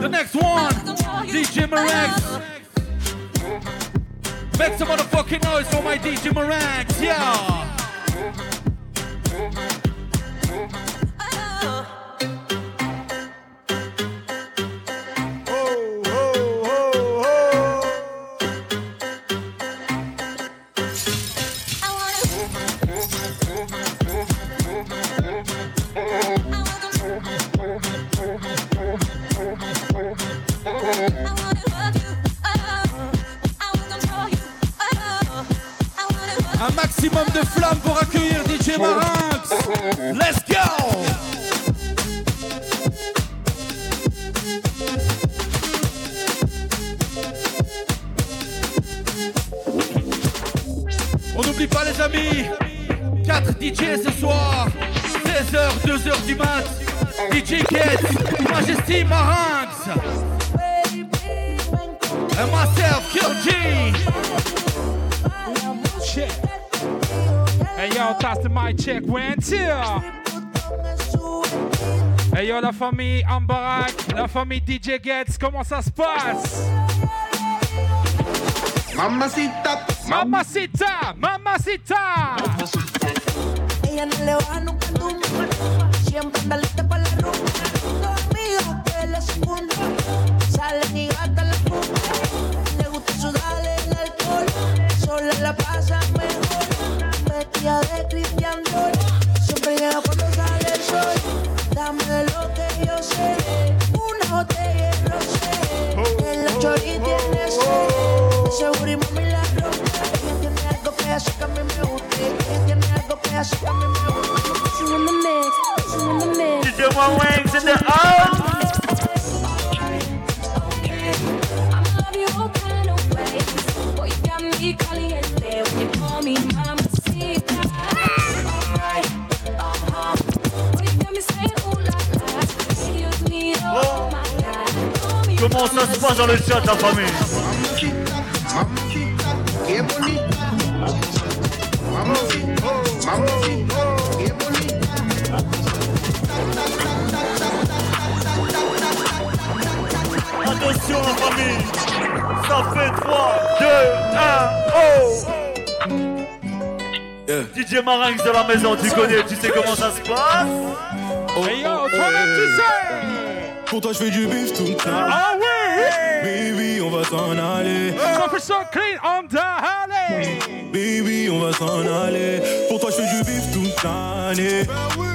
The next one, DJ Marex. Make some motherfucking noise for my DJ Marex, yeah. Un maximum de flammes pour accueillir DJ Marinx. Let's go! On n'oublie pas les amis, 4 DJ ce soir, 16h, 2h du mat, DJ Kets, Majesty Marinx, and myself, Kill G. Hey yo, that's the mic check. Went here. Hey yo, la famille Ambarak, la famille DJ Gets, comment ça se passe? Mamacita, Mamacita, mamacita. Ella no le baja nunca nunca. Siempre anda lista para la rumba. Dos amigos que la segunda. You in the mix. Comment ça se passe dans le chat, la famille. Attention, la famille Ça fait 3, 2, 1, oh DJ Marinx de la maison, tu connais, tu sais comment ça se passe Hey yo, toi-même tu sais. Pour toi, je fais du bif tout le temps. Ah oui. Baby, on va s'en aller. Ça clean on the alley. Baby, on va s'en aller. Pour toi, je fais du bif toute l'année.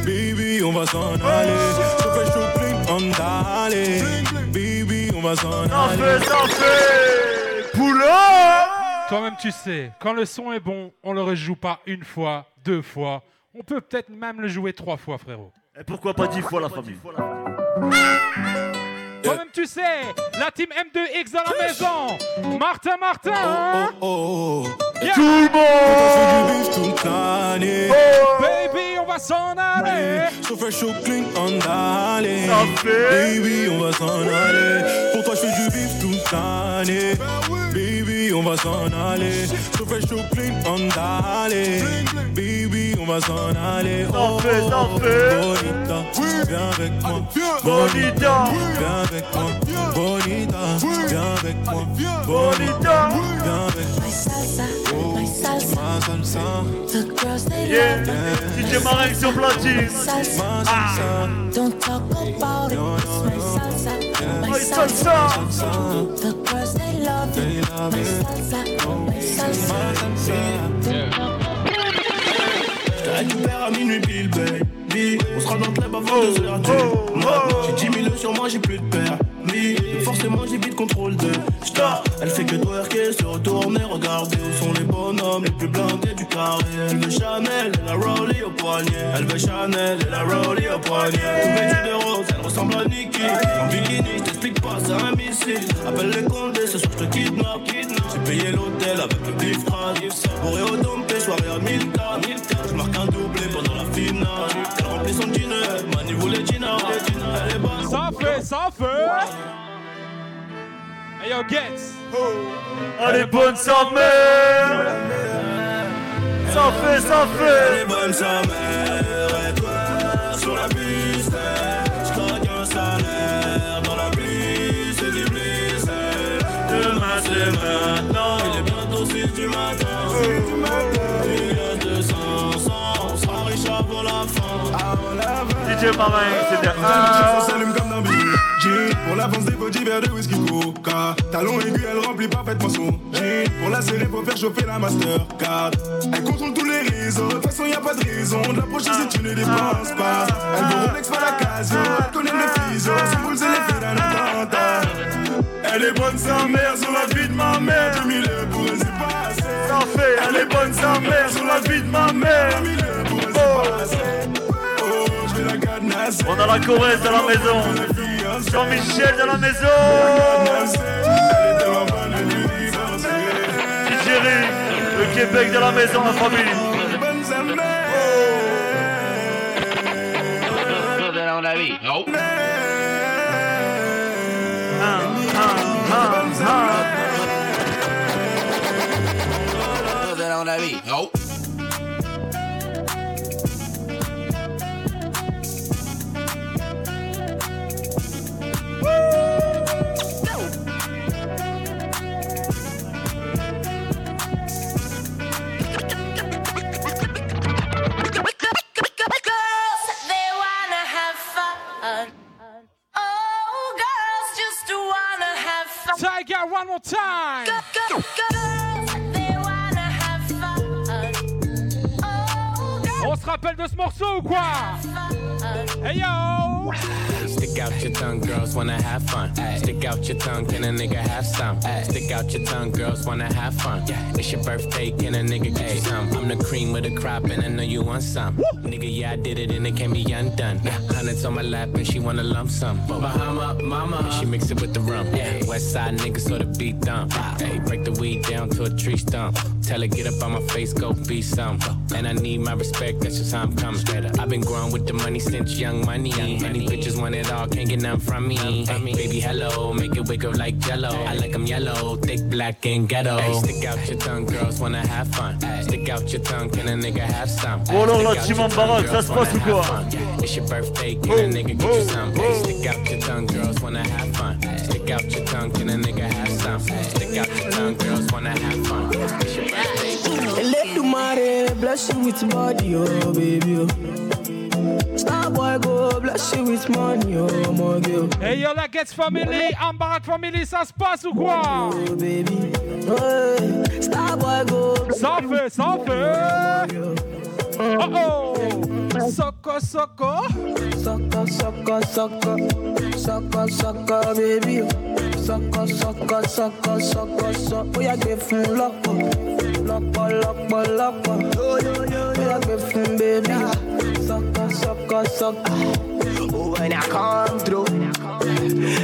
Baby, on va s'en aller. Je fais chaud clean on alley. Baby, on va s'en aller. fait, ça fait Poulot Toi-même tu sais, quand le son est bon, on le rejoue pas une fois, deux fois. On peut peut-être même le jouer trois fois, frérot. Et pourquoi pas 10 fois la famille? Toi-même tu sais, la team M2X dans la maison. Martin, Martin. Oh, oh, oh. Yeah. Tout le Pour toi, je fais monde l'année. Baby, on va s'en aller. Je fais chaud clean on fait Baby, on va s'en aller. Pour toi, je fais du bif toute l'année. Baby, on va s'en aller. Je fais chaud clean on alley. Baby, on va s'en aller. Fait Bonita, viens avec moi. Bonita Viens avec moi. Bonita, viens avec moi. Bonita Viens avec moi. My salsa, my salsa. Ma salsa, The girls they Yeah. love DJ sur platine. Ma salsa. Don't talk about it. It's my salsa, my The girls they love My salsa, my salsa. Récupère à minuit pile, baby. On sera dans le club avant Oh, 2 heures du mat. J'ai 10 000 sur moi, j'ai plus de permis. Forcément, j'ai vite contrôle de star. Elle fait que twerker, se retourner, regarder où sont les bonhommes les plus blindés du carré. Elle veut Chanel et la Rowley au poignet. Elle veut Chanel et la Rowley au poignet. Tout vêtue de rose, elle ressemble à Nikki. En bikini, je t'explique pas, c'est un missile. Appelle les condés, ce soir je te kidnappe. J'ai payé l'hôtel avec le bif crade. Bourré au dompé, soirée à first. Hey yo, Getz. Elle oh, est bonne sans mère. Sans feu, sans feu. Sur la piste, je un salaire. Dans la pluie, du bliss. Demain, c'est. Il est bientôt 6 6 du matin. Il y a 200, On ah, DJ c'est bien. Pour l'avance des pots d'hiver de whisky coca. Talon aigu, elle remplit parfaitement son jean. Pour la serrer, faut faire chauffer la Mastercard. Elle contrôle tous les réseaux, de toute façon y a pas de raison De l'approcher si tu ne dépenses pas Elle veut Rolex, pas la Casio Elle connaît le fiseau, son boule c'est l'effet d'un attentat. Elle est bonne sa mère, sur la vie de ma mère. 2000 pour elle c'est pas assez Ça Elle est bonne sa mère, sur la vie de ma mère. 2000 pour elle c'est pas assez on a la Corrèze de la maison. Jean-Michel de la maison. Le Québec de la maison, la famille. Vie. One more time. Girls, they rappelle de ce morceau ou quoi. Hey yo Stick out your tongue, girls wanna have fun. Stick out your tongue, can a nigga have some? Stick out your tongue, girls wanna have fun. It's your birthday, can a nigga get you some? I'm the cream of the crop, and I know you want some. Nigga, yeah, I did it, and it can't be undone. Hundreds on my lap, and she wanna lump some. Bahama, mama, and she mix it with the rum. West side nigga, so the beat dump. Hey, break the weed down to a tree stump. Tell her get up on my face, go be some. And I need my respect, that's just how I'm coming. I've been growing with the money since young money. Young Many bitches want it all, can't get none from me. Hey, baby, hello, make it wiggle like jello. I like 'em yellow, thick, black, and ghetto. Hey, stick out your tongue, girls wanna have fun. Stick out your tongue, can a nigga have some? Bon, alors, là, Stick out Team your tongue, Embarras, ça girls se passe ou wanna quoi have fun. It's your birthday, can a nigga get you some? Hey, stick out your tongue, girls wanna have fun. Stick out your tongue, can a nigga have some? Stick out your tongue, girls wanna have fun. It's your birthday. Bless you with body, oh baby. Oh. Star boy go bless you with money, oh my girl. Hey yo la Gets Family, Ambarak Family, ça se passe ou quoi Oh baby. Hey, Star boy go Ça fait, ça fait Oh oh Soko, soko Sucker, sucker, sucker, sucker, sucker, baby. Sucker, sucker, sucker, sucker, sucker. Bóyá gbé fún lọ́pọ̀, lọ́pọ̀, lọ́pọ̀, lọ́pọ̀. Bóyá gbé fún baby. Sucker, sucker, sucker. Oh, when I come through,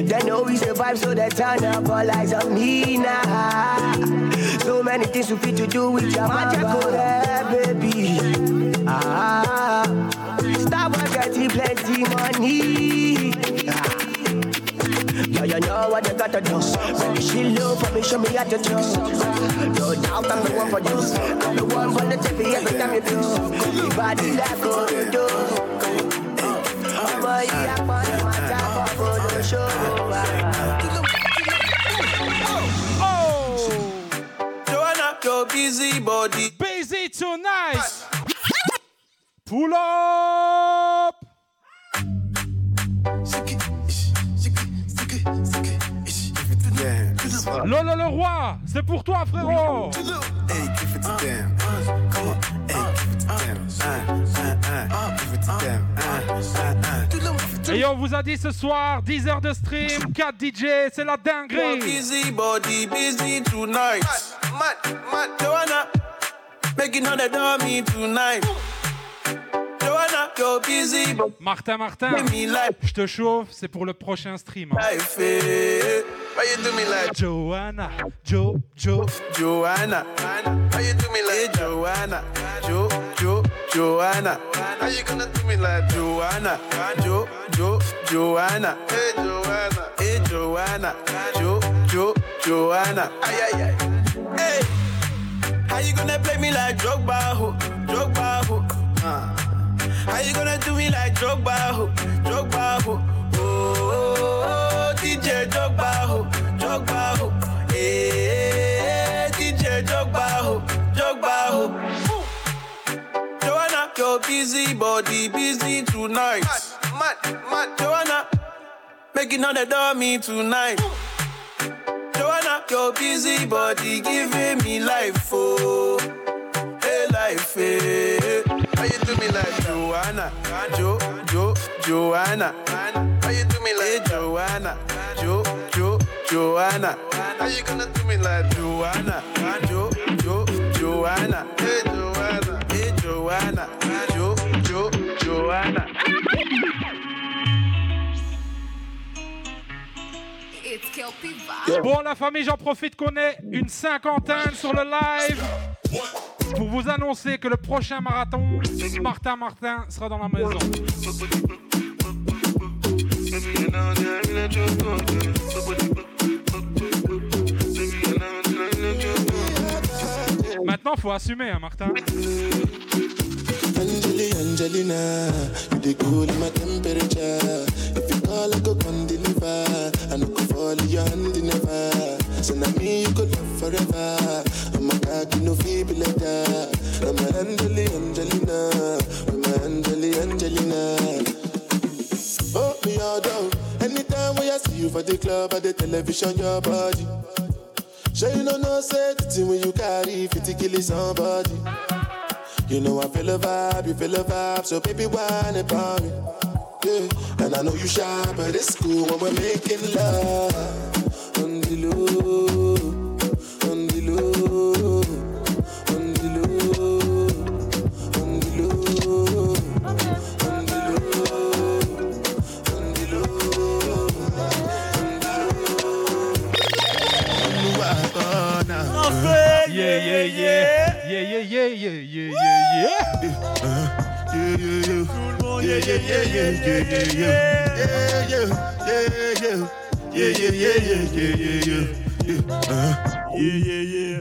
they know we survive, so they turn up all eyes on me now. So many things we fit to do with your magical baby. Ah, stop getting plenty money. Ah. Yeah, you know what you gotta do. When she low for me, show me how to do. No doubt I'm the one for you. I'm the one for the TV every time you do. Your body like go to do. Ọmọ yìí apọ̀nà máa jábọ̀ bọ́dọ̀ ṣòro. Oh Joanna, your busy body. Busy tonight Pull up Lolo le roi, c'est pour toi frérot. Et on vous a dit ce soir, 10 heures de stream, 4 DJ, c'est la dinguerie. Busy body, busy tonight. Mad, mad, Joanna, making all the dummy tonight. Joanna, you're busy, Martin, Martin, je te chauffe, c'est pour le prochain stream. hein. Why you do me like Joanna, Jo, Jo, Joanna? Why you do me like Joanna? Jo, Jo, Joanna. How you gonna do me like Joanna? Jo, Jo, Joanna. Hey Joanna. Hey Joanna. Jo, Jo, Joanna. Ay ay ay. Hey. How you gonna play me like Drogba, ho? Drogba, ho? Uh. How you gonna do me like Drogba, ho? Drogba, ho? Oh, oh, oh, DJ Jogba ho, Jogba ho. Eh, DJ Jogba ho, Jogba ho. Joanna, your busy body busy tonight. Mad, mad, mad. Joanna, making all the dummy tonight. Ooh. Joanna, your busy body giving me life, oh, hey life, hey. How you do me like Joanna, Jo, Jo, Joanna? How you do me like hey, Joanna? Jo, Jo, Joanna? How you gonna do me like Joanna, Jo, Jo, Joanna? Hey Joanna, hey Joanna, Jo, Jo, Joanna. Bon, la famille, j'en profite qu'on est une cinquantaine sur le live pour vous annoncer que le prochain marathon, Martin Martin sera dans la maison. Maintenant, faut assumer, hein, Martin. Angeli, Angelina, you the cool my temperature. If you call, I go come deliver. I no go fall your hand never. So now me you could love forever. I'm a cocky no feeble that. I'm a Angeli, Angelina, I'm a Angeli, Angelina. All down. Anytime when I see you for the club or the television, your body. Sure you know no the when you carry 50 kill somebody. You know I feel a vibe, you feel a vibe, so baby whine about me. Yeah, and I know you shy, but it's cool when we're making love. On the low, yeah. Yeah, yeah, yeah, yeah, yeah, yeah, yeah. Yeah, yeah, yeah. Yeah, yeah, yeah, yeah, yeah, yeah, yeah. Yeah, yeah, yeah, yeah, yeah. Yeah, yeah, yeah, yeah, yeah, yeah, yeah. Yeah, uh-huh. yeah, yeah, yeah.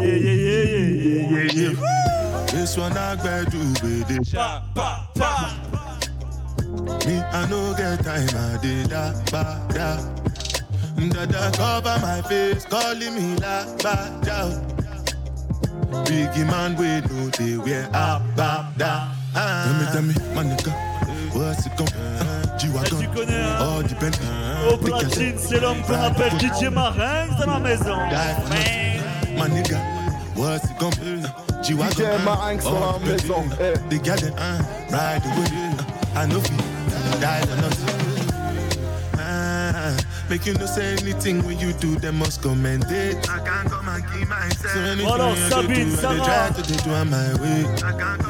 Yeah, yeah, yeah, yeah, yeah, yeah, yeah. This one I gotta do with it. Pa, pa, pa. Me, I no get time, I did that, ba, da. Dada cover my face, calling me la, ba, da. Biggie man, we know they wear up, ba, da. Ah. Tell me, tell me, my nigga, what's it gonna G-Wagon, Tu connais, all the Bentley. Au platine, c'est l'homme qu'on appelle DJ Marinx dans la maison. My nigga, what's it gonna be? G-Wagon, DJ uh, la maison, uh, They got it, uh, ride the way. Uh, I know fi die for nothing. Make you no say anything when you do, them must commend it. I can't come and keep myself. So anything Alors, I Sabine, do, I Sarah. dey try to dey do on my way.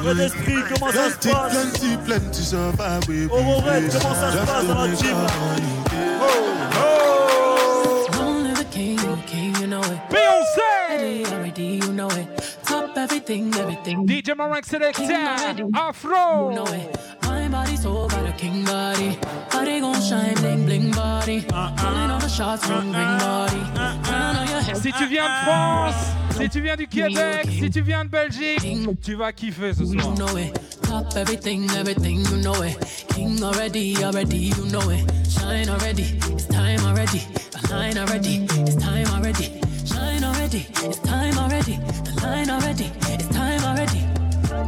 Fred Esprit, comment ça se Plenty, passe plenty, plenty survive we Aurorette, be comment ça se Just passe to dans la make team our money. Only the king, king, you know it. Beyoncé! Already, already, you know it. Top everything, everything. DJ Marinx Selector, You Afro. know it. Body so got a king body. Body gon' shine, bling, bling body. Uh-uh. Calling all the shots from uh-uh. ring body. Uh-uh. Crown on your head. Si tu viens de France, si tu viens du Québec, si tu viens de Belgique, tu vas kiffer ce soir. You know it. Top everything, everything, you know it. King already, already, you know it. Shine already, it's time already. The line already, it's time already. Shine already, it's time already. The line already, it's time already.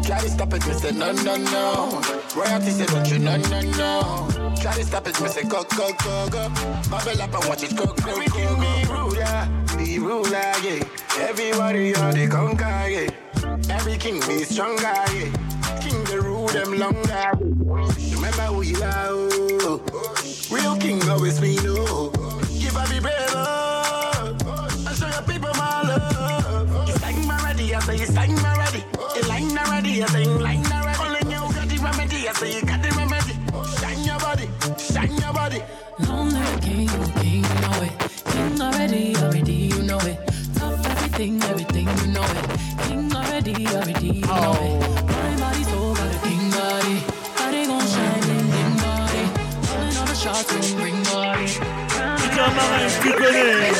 Try to stop it, me say no, no, no. Royalty say don't you, no, no, no. Try to stop it, me say go, go, go, go. Bubble up and watch it go, go, go, go. Be ruler, be ruler, yeah. Everybody on the conquer, yeah. Every king be stronger, yeah. King the rule them longer. Remember who you are, oh. Real king always be no. Oh. You line already. Only you got the remedy, I say you got the remedy. Shine your body, shine your body. Lonely king, king, you know it. King already, already, you know it. Top everything, everything, you know it. King already, already, you know it. My body so got a king body. Body gon' shine, bling, bling body. Calling all the shots from ring body. DJ Marinx, tu connais.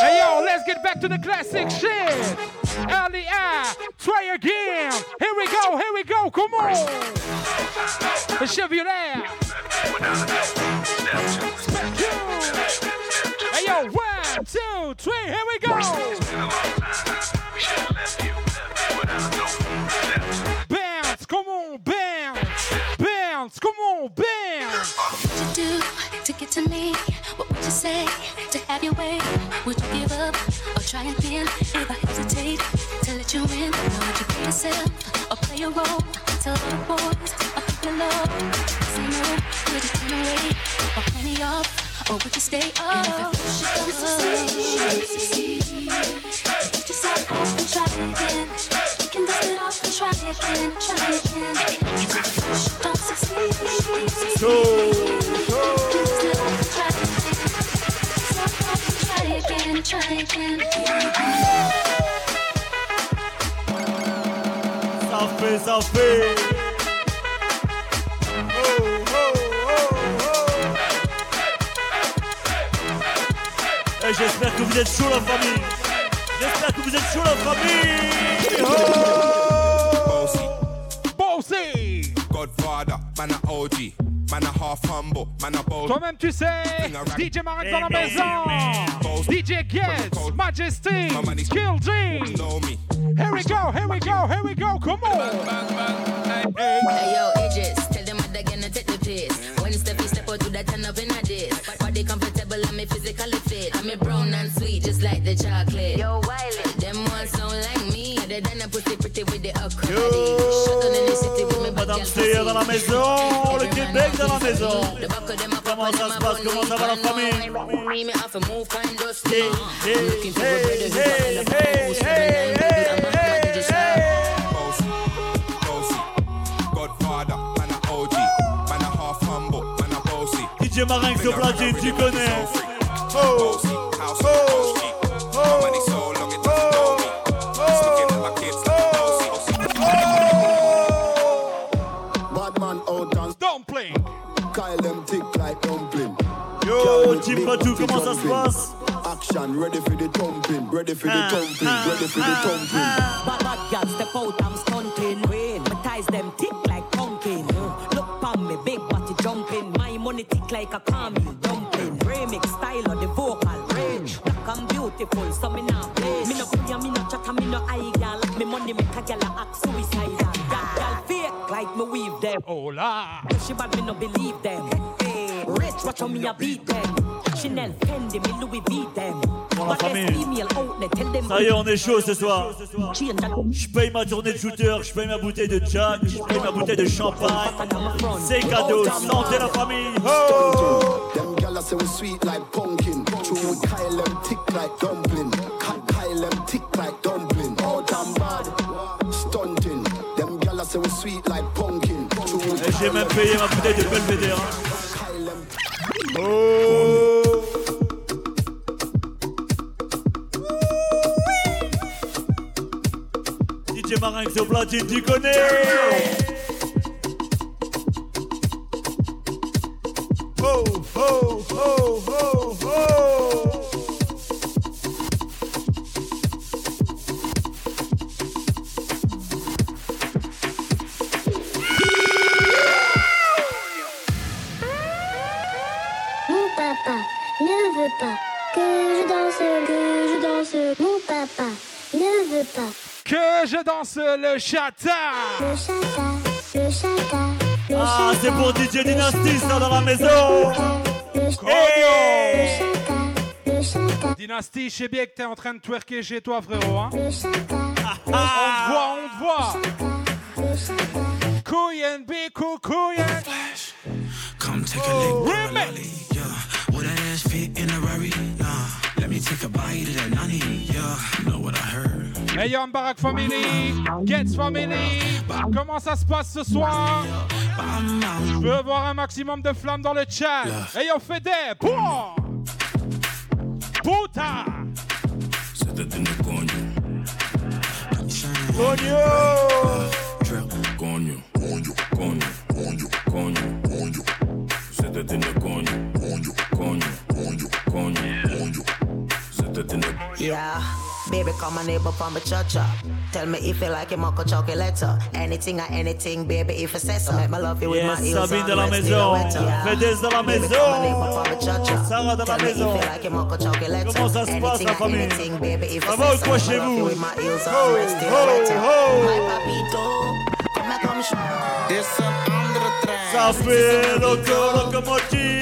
Hey yo, let's get back to the classic shit. L-E-I, try again. Here we go, here we go, come on. The Chevrolet. Hey yo, one, two, three, here we go. Bounce, come on, bounce. Bounce, come on, bounce. What do to get to me? You say to have your way? Would you give up or try again? If I hesitate to let you in, would you play yourself or play a role? Tell the boys I'm in love. Say no, would you turn away or plenty off? Or would you stay up? And if it succeed, you decide and try again. We can dust it off and try again, try again. If it don't succeed, try again, try again. Ça fait, ça fait. Oh, oh, oh, oh. Et j'espère que vous êtes chaud la famille. J'espère que vous êtes chaud la famille. Oh. Bossy Godfather, man a OG, man a half humble, man a bold. Toi-même, tu sais, DJ Marek dans la maison. DJ Gets, Majesty, Skill G. Here we go, here we go, here we go, come on. Hey yo, Idris, tell them what they're gonna take the piss. When Steffi step out to that turn up in a diss. Body comfortable, I'm physically fit. I'm a brown and sweet, just like the chocolate. Yo, Wiley, them ones sound like me. Other than a pussy pretty with the acrylic. Shut down the l'Amsterdam dans la maison, le Québec dans la maison. Comment ça se passe, comment ça va la famille? Hey, hey, hey, hey, hey, hey, Godfather, man a OG, man a half oh, oh. humble, Yo, Team Patou, comment ça se passe? Action, ready for the thumping, ready for the ah, thumping, ah, ready for the ah, thumping. Bad bad girl step out, I'm stunting. Rain, my ties them tick like pumpkin. Look pon me, big body jumping. My money tick like a caramel dumpling. Remix style of the vocal range. Black and beautiful, so me now play. Me no play, me no chat, me no eye girl. Me money make a girl act suicidal. That girl fake like me weave them. Oh, Hola. She bad, me no believe them. Hey, rich, watch how me a beat them. Chanel, Fendi, me Louis V them. Pour la But there's famille. Ça y est, on est chaud ce soir. Je paye ma tournée de shooter, je paye ma bouteille de Jack, je paye ma bouteille de champagne. C'est cadeau, santé la famille. Oh Them gala say we sweet like pumpkin. True with Kyle them tick like dumpling. Ka- Kyle them tick like dumpling. Out and bad, stunting. Them gala say we sweet like pumpkin. True with Et j'ai même payé ma bouteille de Belvedere. Oh Oh. DJ Marinx au platine, tu connais. Oh, oh, oh, oh, oh le chata. Le chata, le chata, le Ah, chata. c'est pour DJ Dynasty, ça dans la maison Hey Dynasty, je sais bien que t'es en train de twerker chez toi, frérot. Hein? Ah. on te voit, on te voit. Couillenne, bico, couillenne. Come take a lick, grab a lolly, yeah. Will that ass fit in a Rari? Nah. Let me take a bite of that nani, yeah. Ayam hey, Barak Family, Gets Family, comment ça se passe ce soir Je veux avoir un maximum de flammes dans le chat. Hey on fait des pour Puta Cogno Cogno Cogno Cogno C'était une cogne, cogne, cogne, cogne, c'était une... Yeah. Baby, call my neighbor from a church uh. Tell me if you like your mocha chocolate. Anything or anything, baby, if it's so. Make my love you with my Yes, heels Sabine on. dans la let's maison. do it, yeah. Fedez dans la Baby, maison. call my neighbor from a church uh. Sarah dans la Tell me maison. if you like your mocha chocolate. Comment ça se passe, Anything la or famille anything, baby, if Ça it's va ou so. quoi Make my chez love vous you with my heels on. Ho, let's do ho, it, yeah. Uh. ho. My papito, come and come show. Ça fait loco, locomotive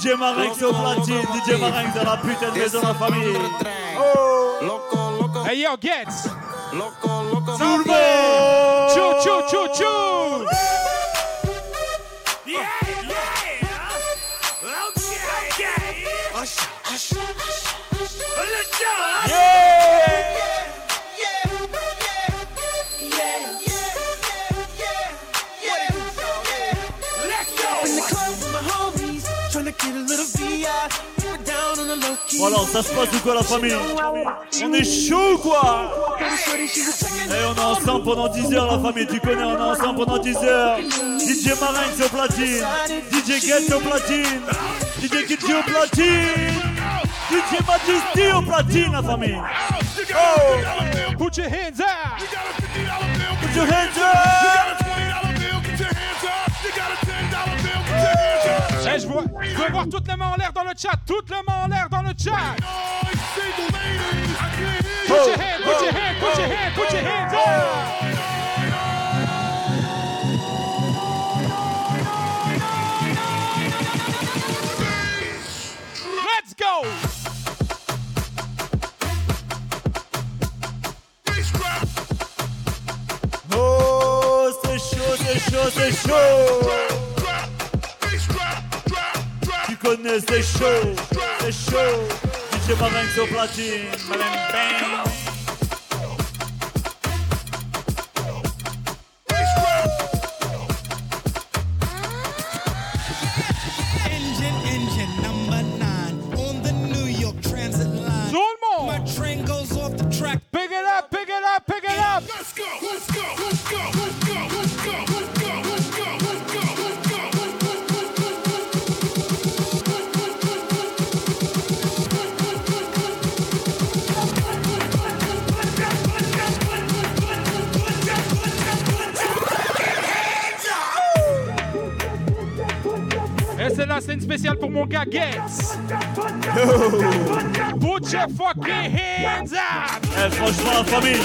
DJ Marinx au platine, DJ Marinx dans la putain de maison de la famille. Oh. Hey yo, Gets. Tout le monde. Chou, chou, chou, chou. In alors, ça se passe ou quoi la famille On est chaud quoi Et on est ensemble pendant 10 heures la famille, tu connais, on est ensemble pendant 10 heures. DJ Marinx au platine, DJ Get au platine, DJ Kitty au platine, DJ Majesty au platine la famille. Oh Put your hands up. Put your hands up je, vois, veux voir toutes les mains en l'air dans le chat. Toutes les mains en l'air dans le chat. Let's go. Oh c'est chaud, c'est chaud, c'est chaud connais, c'est chaud, c'est chaud. DJ Marinx au platine, pour mon Gates. Put your fucking hands up. Eh franchement la famille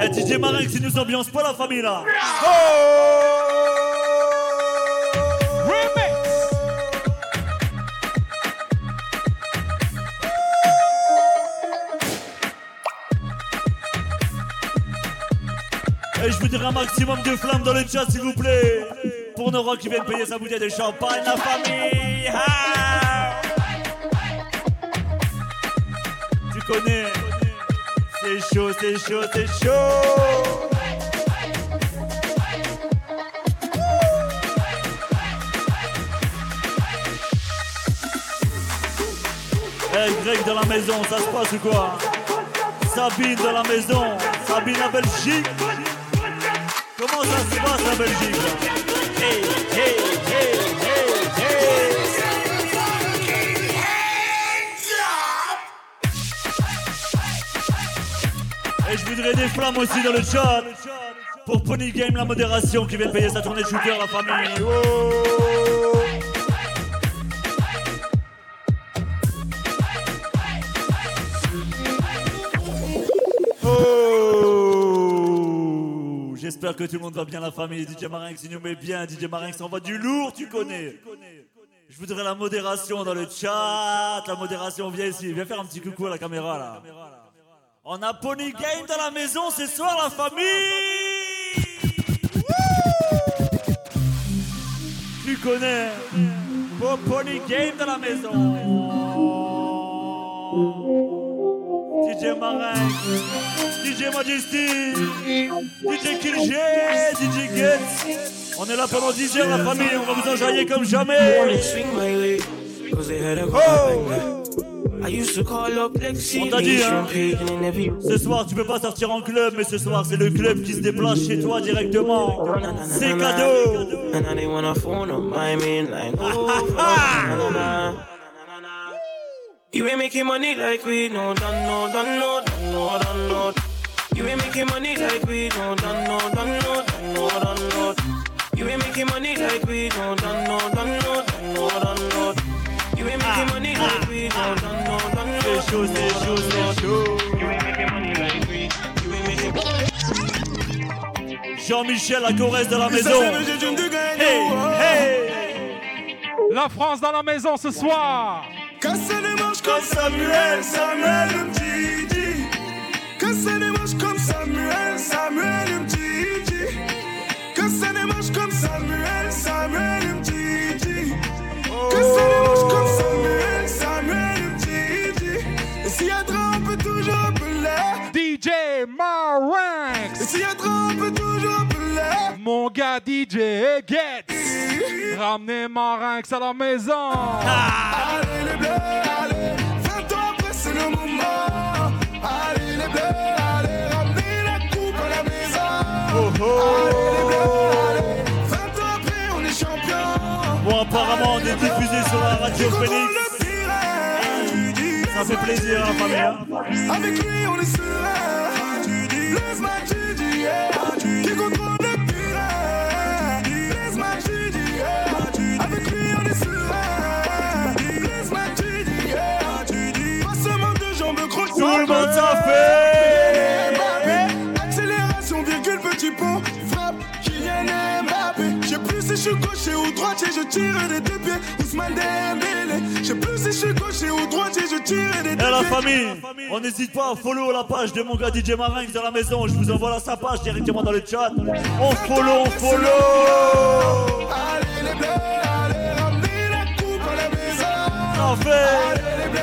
Eh DJ Marinx il nous ambiance pas la famille là Remix. Un maximum de flammes dans le chat s'il vous plaît. Pour Nora qui viennent payer sa bouteille de champagne la famille Ah Tu connais. C'est chaud, c'est chaud, c'est chaud. Eh Greg dans la maison, ça se passe ou quoi? Sabine dans la maison, Sabine la Belgique Ça se passe Belgique. Et je voudrais des flammes aussi dans le chat. Pour Pony Game la modération qui vient de payer sa tournée de shooter la famille. Oh J'espère que tout le monde va bien la famille. DJ Marinx, il nous met bien. DJ Marinx envoie du lourd, tu connais. Je voudrais la modération dans le chat. La modération, viens ici. Viens faire un petit coucou à la caméra là. On a Pony Game dans la maison ce soir, la famille. Tu connais. Bon Pony Game dans la maison. DJ Marinx, DJ Majesty, DJ Kilge, DJ Getz. On est là pendant 10 heures, la famille, on va vous enjailler comme jamais. I used to call up Lexi, On t'a dit, hein. Ce soir, tu peux pas sortir en club, mais ce soir, c'est le club qui se déplace chez toi directement. C'est cadeau. You ain't making money like we no done no done no done no done no. You ain't making money like we no done no done no done no done no. You ain't making money like we no done no done no done no done no. You ain't making money like we no done no done no. C'est chaud, c'est chaud, c'est chaud. You ain't making money like we. You ain't making. Jean-Michel, la Corrèze de la maison. Hey, hey. La France dans la maison ce soir. Manches comme Samuel, Samuel Mtiji. Casser les manches comme Samuel, Samuel Mtiji. Casser les manches comme Samuel, Samuel Mtiji. Casser les manches comme Samuel, Samuel Mtiji. Et s'il y a trop, on peut toujours appeler. DJ Marinx. Et s'il y a trop, on peut toujours appeler. Mon gars DJ Getz. Ramenez Marinx à la maison. Allez les bleus, allez. 20 ans après, c'est le moment. Allez les bleus, allez. Ramenez la coupe à la maison. Allez les bleus, allez. 20 ans après, on est champion. Bon, apparemment, on est diffusé sur la radio Phoenix. Ça fait plaisir, la famille. hein. Avec lui, on est serein. Blaise Matuidi, yeah. Qui contrôle le monde s'en fait. Accélération, virgule, petit pont. Frappe, Kylian Mbappé. Je sais plus si je suis gaucher ou droitier, je tire des deux pieds. Ousmane Dembélé. Je sais plus si je suis gaucher ou droitier, je tire des Et deux la pieds. famille, on n'hésite pas à follow la page de mon gars DJ Marinx dans la maison. Je vous envoie là sa page directement dans le chat. On follow, on follow. Allez les bleus, allez, ramenez la coupe à la maison. Allez les bleus,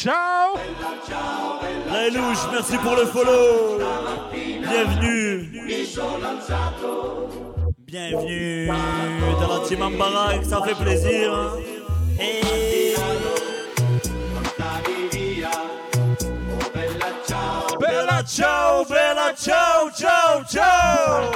ciao. La Louche, merci pour le follow. Bienvenue. Bienvenue dans la team Ambarak, ça fait plaisir. hein. Hey. Bella ciao, bella ciao, ciao, ciao.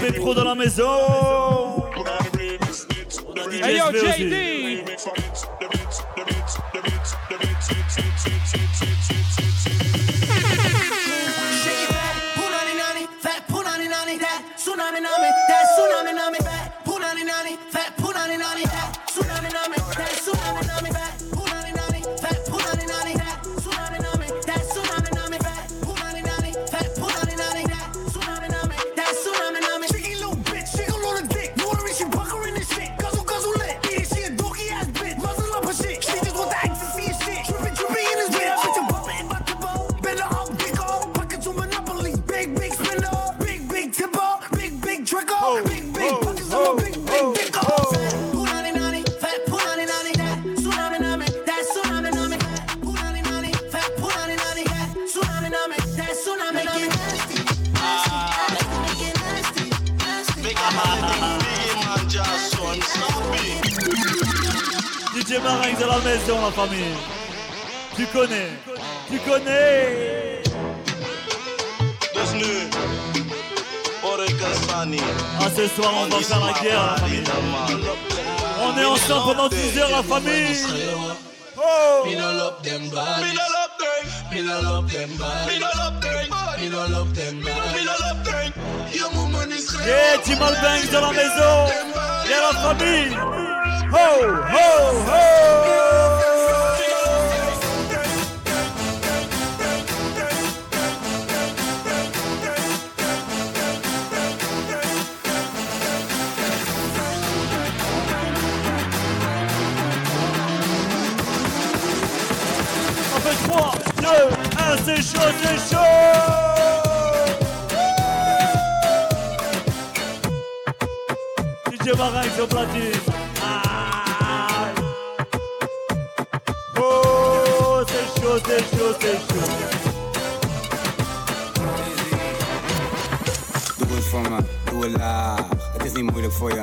J4P Pro dans la maison. Hey yo. JD. DJ Marinx de la maison, la famille. Tu connais, tu connais. Ah, ce soir, on va faire la guerre, la famille. On est ensemble pendant 10 heures, la famille. Oh! Me no love them bad. Me no love them. Me no love them bad. Me no love them. Me no love them bad. Me no love them. Your woman is Yeah, Timal Banks dans la maison. Et la famille. Ho, ho, ho. 2, 1, c'est chaud, c'est chaud DJ au platine. Aïe. Oh, c'est chaud, c'est chaud, c'est chaud. Doe het voor me, doe het laag. Het is niet moeilijk voor je,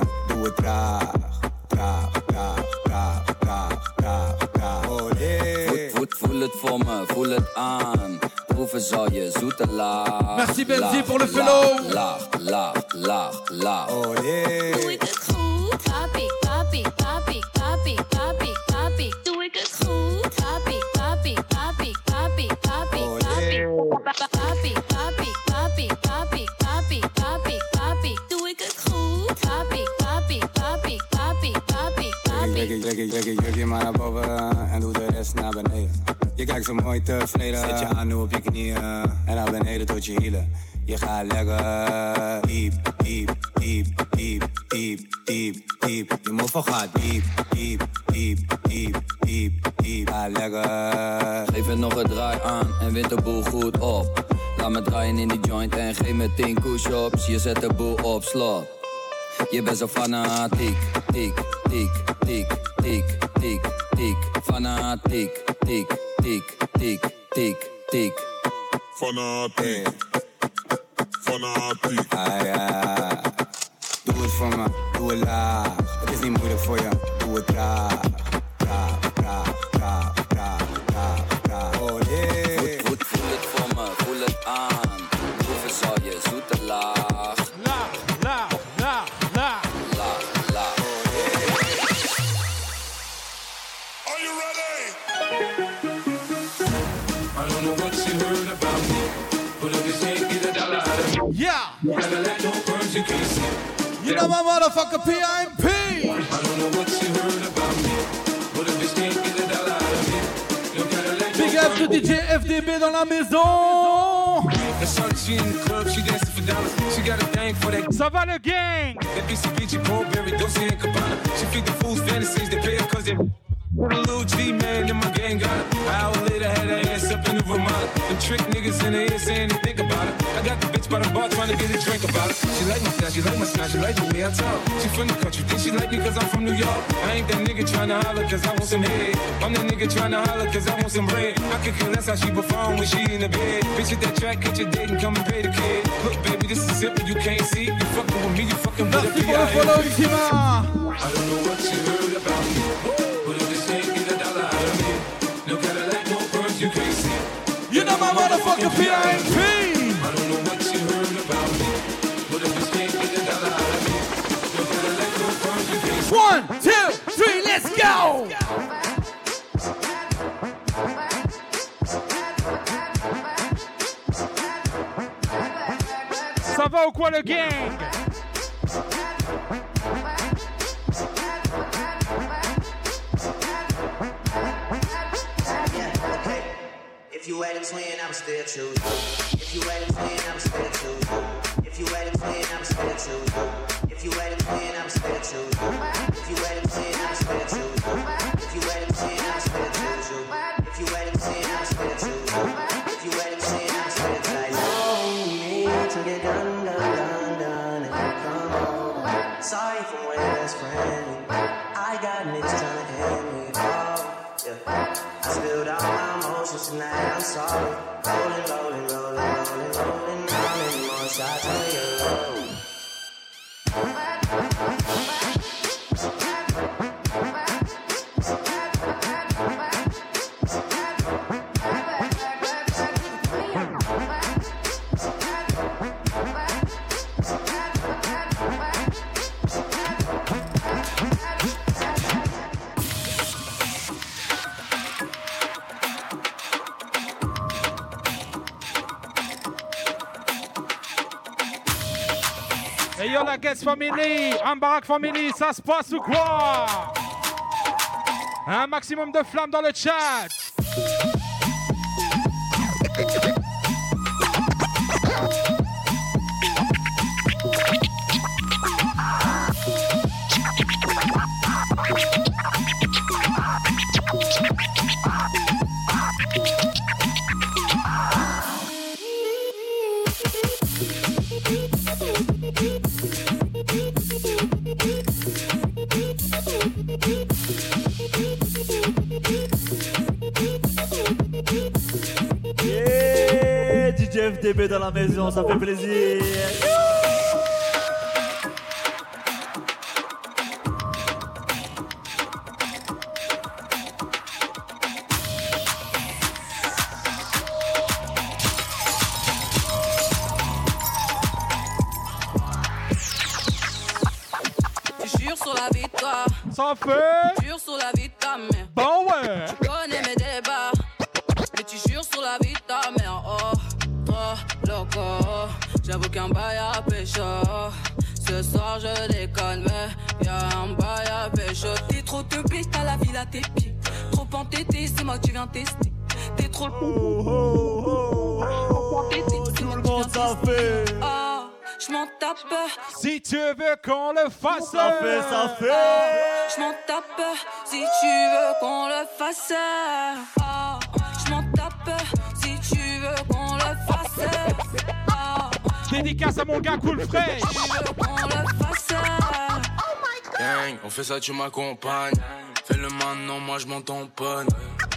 voel het voor me, voel het aan. Proeven zal je zoete laag. Merci, Benzi, laag, pour le laag, follow. Laag, laag, laag, laag. Oh nee. Doe ik het goed? Papi, papi, papi, papi, papi, papi. Doe ik het goed? Papi, papi, papi, papi, papi, papi. Papi, papi, papi, papi, papi, papi, papi. Doe ik het goed? Papi, papi, papi, papi, papi, Druk papi. je, druk je, druk je, druk je maar naar boven en doe de rest naar beneden. Je kijkt zo mooi tevreden, zet je aan nu op je knieën en naar beneden tot je hielen. Je gaat lekker diep, diep, diep, diep, diep, diep, diep. Je move gaat diep, diep, diep, diep, diep, diep. Ga lekker. Geef het nog een draai aan en wint de boel goed op. Laat me draaien in die joint en geef me 10 push-ups. Je zet de boel op slot. Je bent zo fanatiek, tik, tik, tik, tik, tik, tik. Fanatiek, tik, tik, tik, tik, tik. Fanatiek. Fanatiek. Ah ja. Doe het voor me, doe het laag. Het is niet moeilijk voor je, doe het. Traag, motherfucker PIMP. I don't know what you heard about me, but if you can't get a dollar out of me, you gotta let Big no up to DJ FDB dans la maison. That's how she in the club, she dancing for dollars. She got a thing for that. Ça va le gang? That BCBG, Burberry, Dolce and Gabbana. She feed the fools fantasies, they pay her cause they. Little G man in my gang got her. An hour later, had her ass up in the Vermont. Them trick niggas in the ear saying they think about her. I got bitch by the bar trying to get a drink about her. She like my style, she like my style, she like the way I talk. She from the country, think she like me cause I'm from New York. I ain't that nigga trying to holler cause I want some head. I'm the nigga trying to holler cause I want some bread. I could care less how she perform when she in the bed. Bitch at that track, get your date and come and pay the kid. Look, baby, this is simple, you can't see. You fucking with me, you fucking with a pour le follow, Ultima. I don't know what you heard about me, but if you can't get a dollar out of me, no Cadillac, no pearls, you can't see. You know my motherfucker PIMP. Va ou gang? If you had a twin, I would still choose. If you had a twin, I would still choose. If you had a twin, I would still choose. If you had a twin, I would still choose. If you had a twin, I Family, Ambarak Family, ça se passe ou quoi? Un maximum de flammes dans le chat. ça fait plaisir. Trop Tout le monde ça fait? Oh, je m'en tape. Si tu veux qu'on le fasse. Ça fait, ça fait. Je m'en tape si tu veux qu'on le fasse. Ah, je m'en tape si tu veux qu'on le fasse. Ah, Dédicace à mon gars cool fraîche. qu'on le fasse. On fait ça, tu m'accompagnes. Fais-le maintenant, moi je m'en tamponne.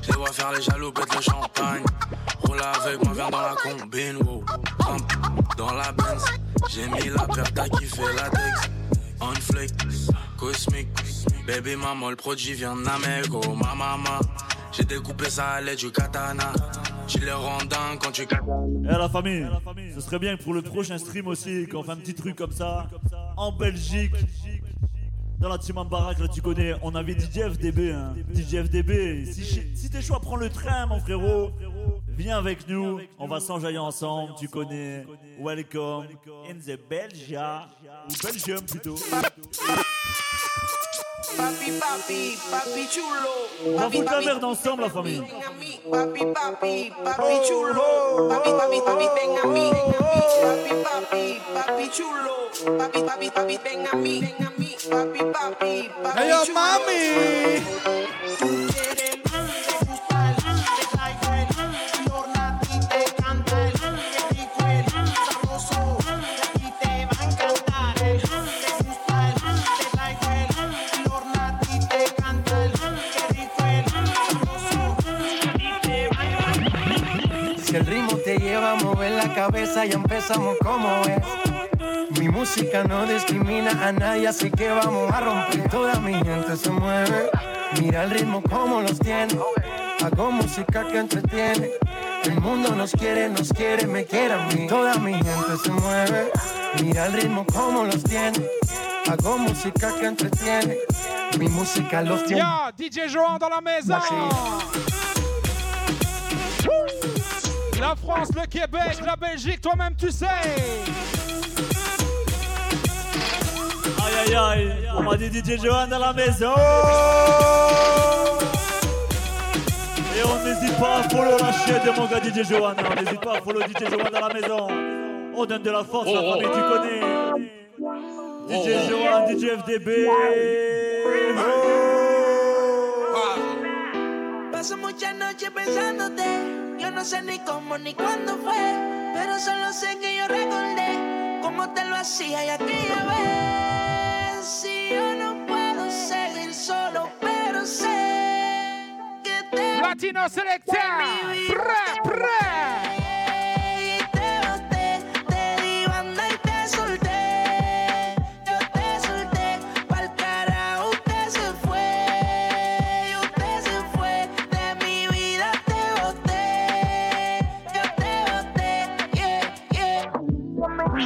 Je les vois faire les jaloux, pète le champagne. Roule avec moi, viens dans la combine, wow. Dans la Benz. J'ai mis la paire, t'as kiffé la Dex. On flick, cosmique. Baby maman, le produit vient d'Amérique, oh ma maman. J'ai découpé ça à l'aide du katana. Tu les rends quand tu Et à la famille, ce serait bien pour le prochain stream aussi, qu'on fait un petit truc comme ça, en Belgique, dans la team en baraque, là tu connais, on avait DJ FDB, hein. DJ FDB, si, si t'es chaud à prendre le train, mon frérot, viens avec nous, on va s'enjailler ensemble, tu connais, welcome in the Belgia, ou Belgium plutôt. Papi, papi, papi chulo. On va foutre la papi, merde ensemble, la famille. papi, papi, papi chulo. Papi, papi, papi, ven a mí. Papi, papi, papi chulo. Papi, papi, papi, ven a mí. Papi, papi, papi Hey, yo, chulo. mami. Cabeza, ya empezamos como es. Mi música no discrimina a nadie, así que vamos a romper. Toda mi gente se mueve. Mira el ritmo como los tiene. Hago música que entretiene. El mundo nos quiere, nos quiere, me quiere a mí. Toda mi gente se mueve. Mira el ritmo como los tiene. Hago música que entretiene. Mi música los tiene. Yo, DJ Joan dans la maison. La France, le Québec, la Belgique, toi-même tu sais. Aïe aïe aïe, on m'a dit DJ Johan dans la maison. Et on n'hésite pas à follow la chaîne de mon gars DJ Johan. On n'hésite pas à follow DJ Johan dans la maison. On donne de la force, la Oh, famille, oh. tu connais. DJ Oh. Johan, DJ FDB. Paso muchas noches pensándote. Yo no sé ni cómo ni cuándo fue. Pero solo sé que yo recordé cómo te lo hacía y aquella vez. Si yo no puedo seguir solo, pero sé que te. Latino Selecta. Pre, pre.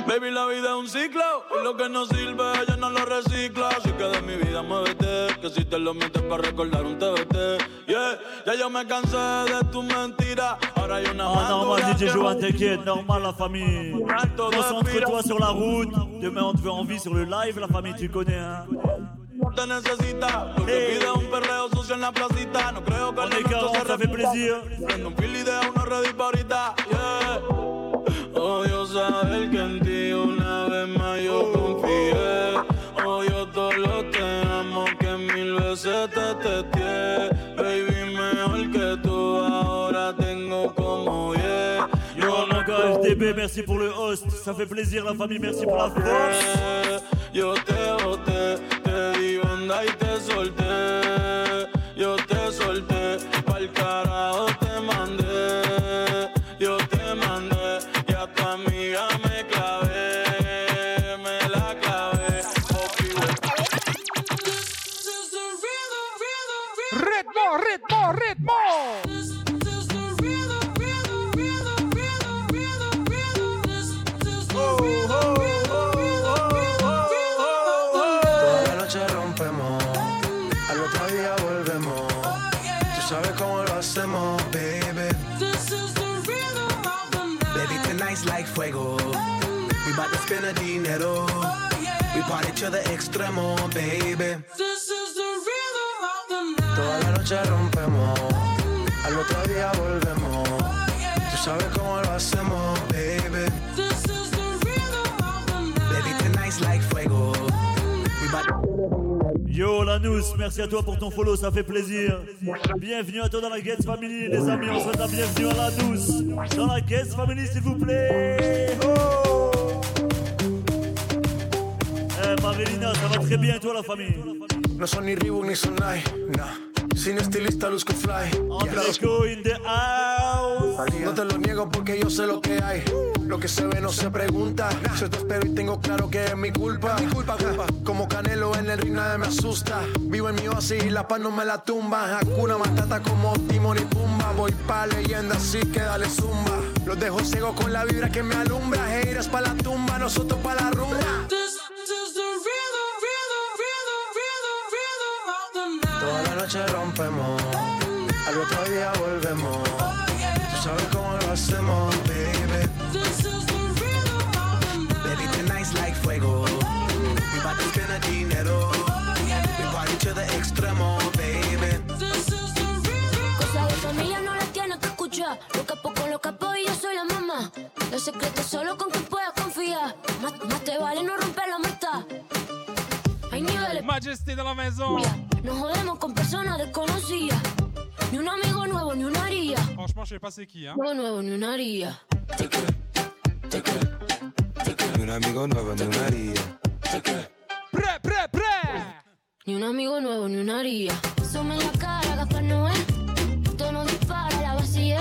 Baby, la vida es un ciclo. Y lo que no sirve, ella no lo recicla. Así que de mi vida muévete. Que si te lo metes para recordar un TBT. Yeah, ya yo me cansé de tu mentira. Ahora hay una Oh, más normal, dura DJ Johan, t'inquiète, normal, la famille. Concentre-toi sur la route. Demain, on te fait envie sur le live, la famille, tu connais, hein. te necesita. Lo que pide un perreo sucio en la placita. No creo que 40, se ça fait plaisir. Prendo un fil y deja uno ready pa' ahorita. Yeah. Odio saber que merci pour le host. Ça fait plaisir, la famille, merci pour la force. Yo te boté, te di banda y te solté. Yo te solté, pa'l carajo We bout to spend a dinero. We party to the extremo, baby. Toda la noche rompemos, al otro día volvemos. Tú sabes cómo lo hacemos, baby. Baby, tonight's like fuego. We bout to Yo, Lanous, merci à toi pour ton follow, ça fait plaisir. Bienvenue à toi dans la Gates Family, les amis. On souhaite la bienvenue à Lanous. Dans la Gates Family, s'il vous plaît. Oh Marilina, ça va très bien, toi, la famille No son ni Reebok ni Sonai, nah. Sin estilista luzco fly. Andreco in the house. No te lo niego porque yo sé lo que hay. Lo que se ve no se pregunta. Yo te espero y tengo claro que es mi culpa. Mi culpa, culpa. Como Canelo en el ring nadie me asusta. Vivo en mi oasis y la paz no me la tumba. Hakuna Matata como Timon y Pumba. Voy pa' leyenda así que dale zumba. Los dejo ciego con la vibra que me alumbra. Heiras pa' la tumba, nosotros pa' la rumba. Noche rompemos, al otro día volvemos. Tú sabes cómo lo hacemos, baby. Baby, tonight's like fuego. To spend a dinero. We party to the extremo, baby. Cosas de familia no las tienes que escuchar. Lo capo con lo capo y yo soy la mamá. Los secretos solo con quien puedas confiar. Más, más te vale no romper la. Majesté dans la maison. Nos jodemos con personas desconocidas. Ni un amigo nuevo, ni una haría. Franchement, je sais pas c'est qui, hein. Nuevo nuevo, ni una haría. Ni un amigo nuevo, ni una haría. Pre, pre, pre. Ni un amigo nuevo, ni una haría. Sume la cara, Gaspar Noé. Tono dispara, la vacía.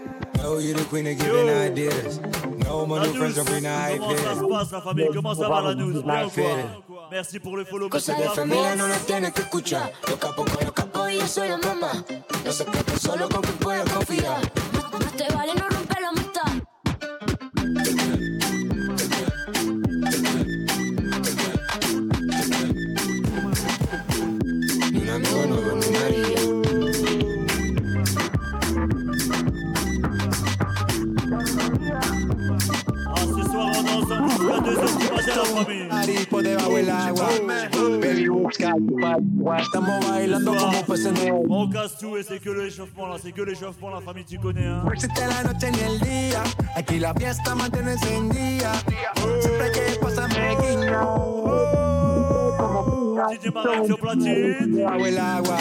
Know you the queen of giving ideas. No more new friends, don't bring the hype Comment ça se passe, la famille Comment ça va, Lanous Bien quoi Merci pour le follow, merci Cosas pour de familia no force. las tienes que escuchar. Lo capo con lo capo y yo soy la mamá. Los secretos solo con quien puedas confiar. Más, más te vale no 2h du matin, la famille. Nariz por debajo del agua. Baby, busca. Estamos bailando como casse tout et c'est que l'échauffement là, c'est que l'échauffement, la famille, tu connais, hein. Existe la noche ni el día. Aquí la fiesta mantiene encendida. Siempre que pasa me guiño. DJ. Agua el agua.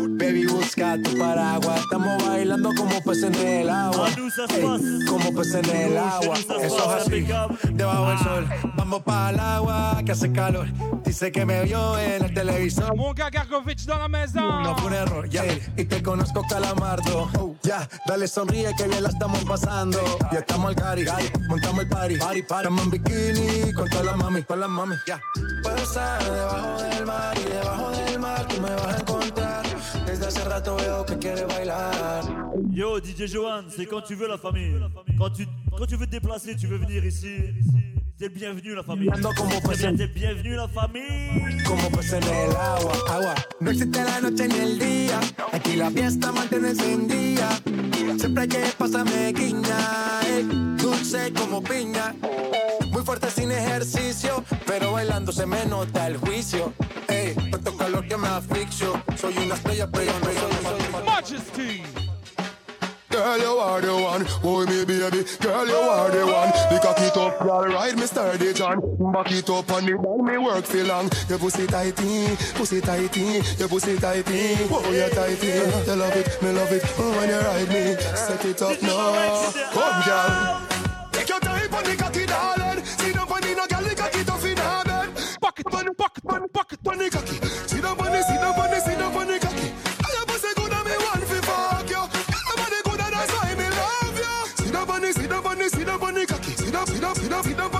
Baby, busca tu paraguas. Estamos bailando como peces en el agua. Ey, como peces en el agua. Eso es así. Debajo del sol. Vamos para el agua que hace calor. Dice que me vio en el televisor. Mon gars Gargovic dans la maison. No fue un error, ya. Y te conozco, Calamardo. Ya, dale sonríe que bien la estamos pasando. Ya estamos al cari, montamos el party. party, party. Estamos en bikini con todas las mami, con las mami. Ya. Puedo estar debajo del mar y debajo del mar tú me vas a encontrar. Desde hace rato veo que quieres bailar. Yo, DJ Johan, c'est quand tu veux la famille. Quand tu, quand tu veux te déplacer, tu veux venir ici. T'es bienvenu la famille. Ando como pues T'es bienvenu la famille. Como pues en el agua, agua. No existe la noche ni el día. Aquí la fiesta mantiene encendida. Siempre hay que pasarme guiña, ey, dulce como piña. Muy fuerte sin ejercicio, pero bailando se me nota el juicio. Ey, tanto calor que me asfixio. Soy una estrella, pero no soy Majesty. Girl, you are the one. Oh, me baby. Girl, you are the one. The cock it up, girl. Ride me sturdy, John. Back it up on the ball, me work for long. Your pussy tighty, pussy tighty, your pussy tighty. Oh, you tighty. You love it, me love it. Oh, when you ride me, set it up now. Come, girl. See the funny, see the funny, see the funny cocky. I have pussy good and me want fi fuck you. Your body good and that's why me love you. See the funny, see the funny, see the funny cocky. See the, see the, see the, see the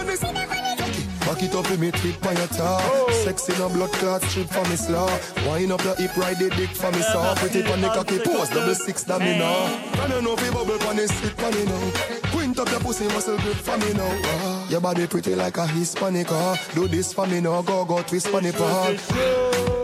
Back it up with me tip on your top. Sexy no blood clot strip for me slaw. Wind up your hip, ride the dick for me saw. Pretty on the cocky, pose double six that me know. Can you know fi bubble on the sit for me now? Quint up your pussy muscle grip for me now. Ah, Your body pretty like a Hispanic. ah. Do this for me now, go go twist for the part.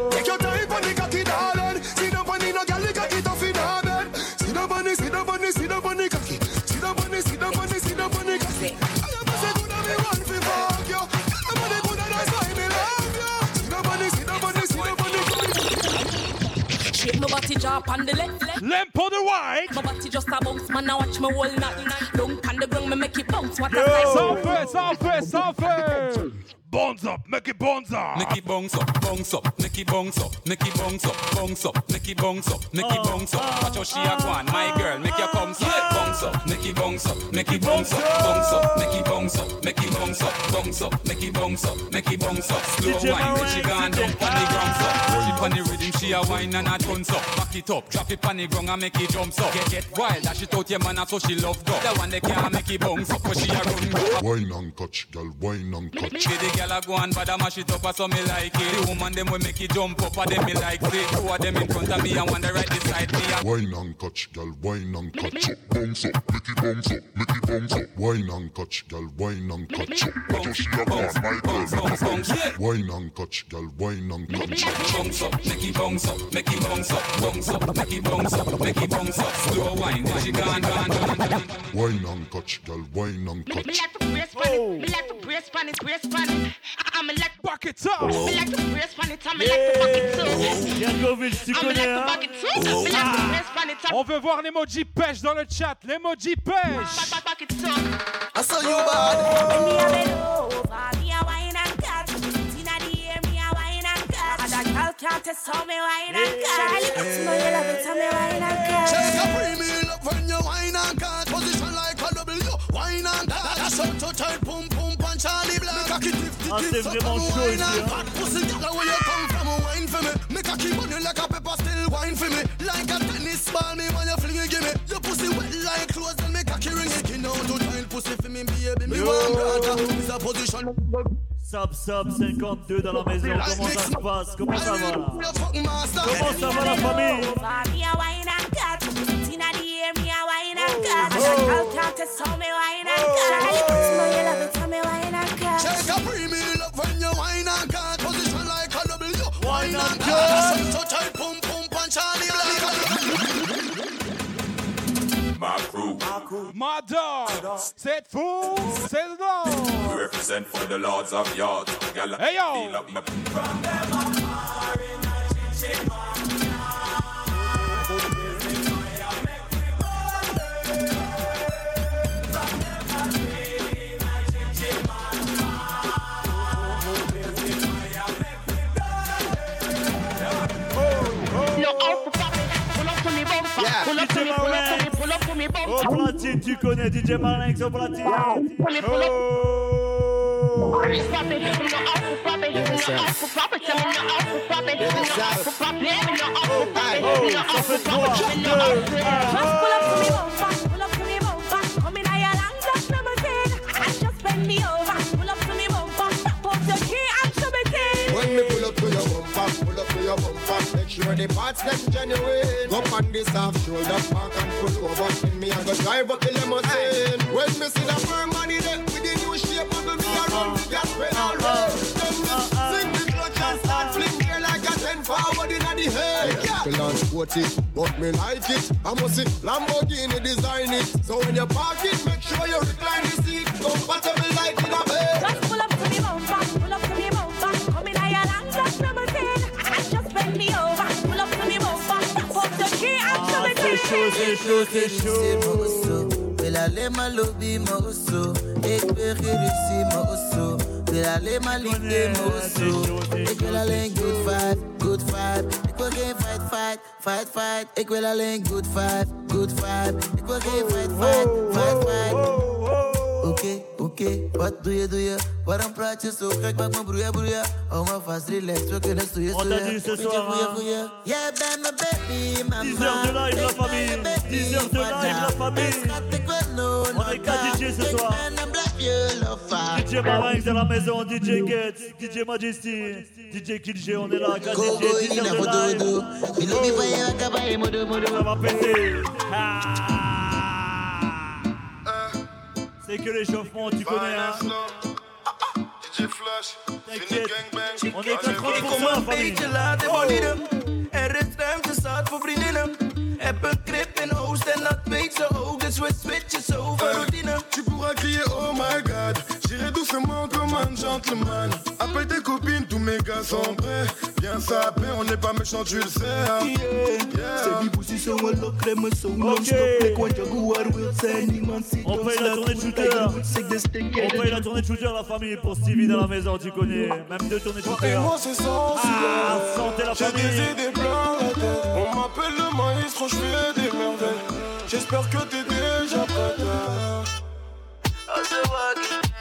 Drop on the left, left. Lamp on the right. My body just a bounce, man. Now watch me whole night. Don't on the ground, me make it bounce. What a sight. Sans fait, sans fait, sans fait. Bonds up, make it bonds up. Make it bounce up, bounce up, make it bounce up, make it bounce up, bounce up, make it bounce up, make it bounce up. Watch how she a go my girl, make your bounce up, bounce up, make it bounce up, make it bounce up, bounce up, make it bounce up, make it bounce up, bounce up, make it bounce up, make it bounce up. Slow wine, when she Marin, gone down on the ground so. She on the rhythm, she a wine and a tons up. Back it up, drop it on the ground and make it jump up. Get get wild, dash it out your man, so she love go. The one that can't make it bounce up, but she a run go. Wine and catch, girl, wine and catch. See girl a go and bad mash it up, a so me like it. The woman them will make it jump up, a them me like it. Two of them in front of me and one the right beside me. And Wine and catch, girl, wine and catch. Bounce up, make it bounce up, make it bounce up. Wine and catch, girl, wine and catch. Watch how she a go on, my girl, make bounce up. Wine and catch, girl, wine and catch. bounce up, make it bounce up, make it bounce up, bounce up, make it bounce up, make it bounce up. Slow wine, when she gone, gone, gone, gone. Wine and catch, girl, wine and Me catch. like to brace pan it, me like to brace pan it, brace pan it. I'm like Back it up. Me like to brace pan it, I'm like to back it too. Yankovic, tu I'm connais, like to back it too. Me like to brace pan it, On veut voir l'emoji pêche dans le chat. L'emoji pêche. back it too. I saw you bad. A can't me wine and cut. Charlie, love me wine and cut. Premium when you wine and cut. Position like W, wine and cut. That's to tight, punch Charlie Black. Make a kick, kick, Ah, kick, c'est vraiment chaud wine ici, hein. Pussy, girl, where you come from, wine for me. Make a keep on you like a pepper, still wine for me. Like a tennis ball, me when you fling it, give me. Your pussy wet like clothes, and make a key ring. Skin out to tight, pussy for me, baby. Me Yo. want brother. It's a position. Sab Sab 52 dans la maison, comment ça se passe Comment ça va Comment ça va la famille Over, me a wine and cut. Inna the air, me a wine and cut. And that girl can't test how me wine and cut. Charlie, but you know you love it, how me wine and cut. Take a premium up when you wine and cut. Position like a W. Wine and cut. cut. So tight, pum pum punch Charlie Black. My crew, My dog. C'est fou. C'est dedans. we represent for the lords of yards. Gal, Hey, yo. feel up my DJ Marinx. Au platine, tu connais DJ Marinx au platine. Oh. Oh, ça fait 3, 2, 1, oh sure the parts them genuine. Go on this half shoulder, park and pull over. Then me and go drive up the limousine. When me see the firm money there with the new shape, bubble me around the gas pedal. Then me sing the clutch and start fling gear like a ten forward in the head. People on sport it, but me like it. I must see Lamborghini design it. So when you park it, make sure you recline the seat. Compatible like chose, chose, chose. Good vibe, good vibe. Ik wil geen fight, fight, fight, fight. Ik wil alleen good vibe, good vibe. Ik wil geen fight, fight, fight, fight. Oké, wat doe je, doe je? Waarom praat je zo gek? Maak me broeien, broeien. Hou me vast, relax, we kunnen stoeien, t'a stoeien. dit ce Vind je soir, hein. Jij bent mijn baby, mama. 10 heures de live, la famille. 10 heures de live, la famille. On est 4 DJ ce soir. DJ Marinx dans la maison, DJ Getz, DJ Majesty, DJ Kilg, on est là, 4 DJ, 10 heures de live. Ça va péter. Ah. C'est que l'échauffement, tu connais, hein. DJ Flash, T'inquiète, on est que 30% Kom een beetje laat en verdienen. Er is ruimte zat voor vriendinnen. Heb een grip in Oost en dat weet ze ook. Dus we switchen zo van routine. Tu pourras crier oh my god J'irai doucement comme un gentleman Appelle tes copines, tous mes gars sont prêts Viens saper, on n'est pas méchants, tu le sais hein. Zeg die poesie zo wel op, remmen zo non-stop. Plek wat Jaguar wil zijn, niemand ziet On paye la tournée de shooter. On paye la tournée de shooter, la famille, pour Stevie dans la maison, tu connais. Même deux tournées de shooter. Et moi c'est Ah, sentez la J'ai famille. des idées plein la tête On m'appelle le maestro, je fais des merveilles J'espère que t'es déjà prête Please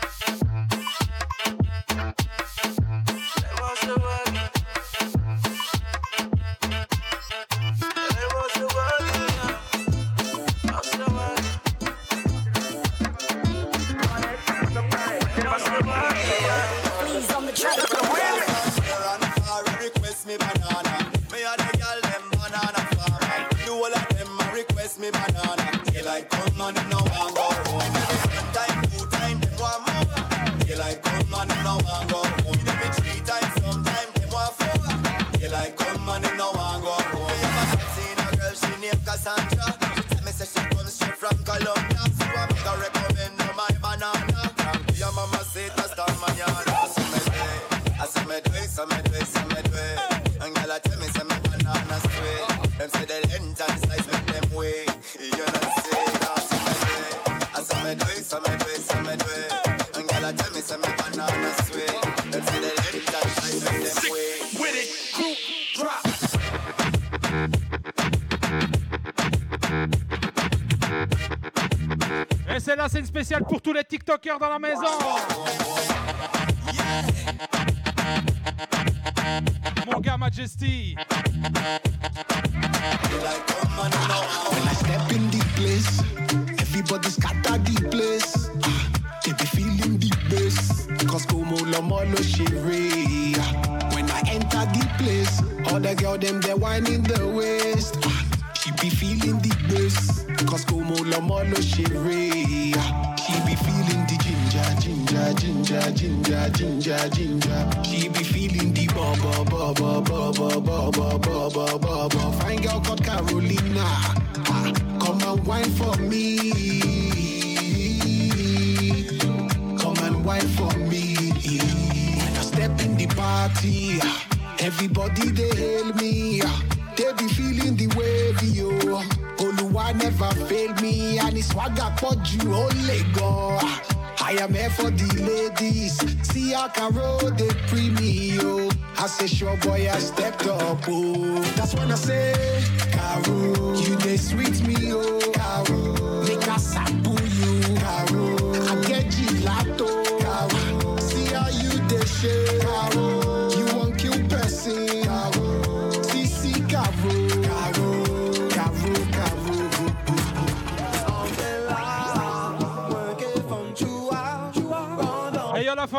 dans la maison.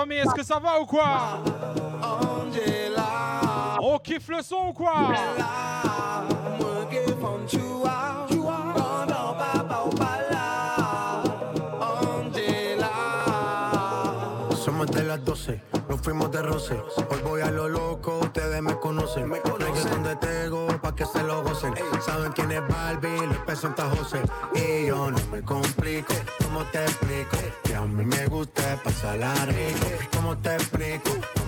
Famille, est-ce que ça va ou quoi? On kiffe le son ou quoi? Fuimos de roce. Hoy voy a lo loco, ustedes me conocen. Me conocen de Tego, pa' que se lo gocen. Saben quién es Barbie, les presenta José. Y yo no me complico, ¿cómo te explico? Que a mí me gusta pasarla rico. ¿Cómo te explico?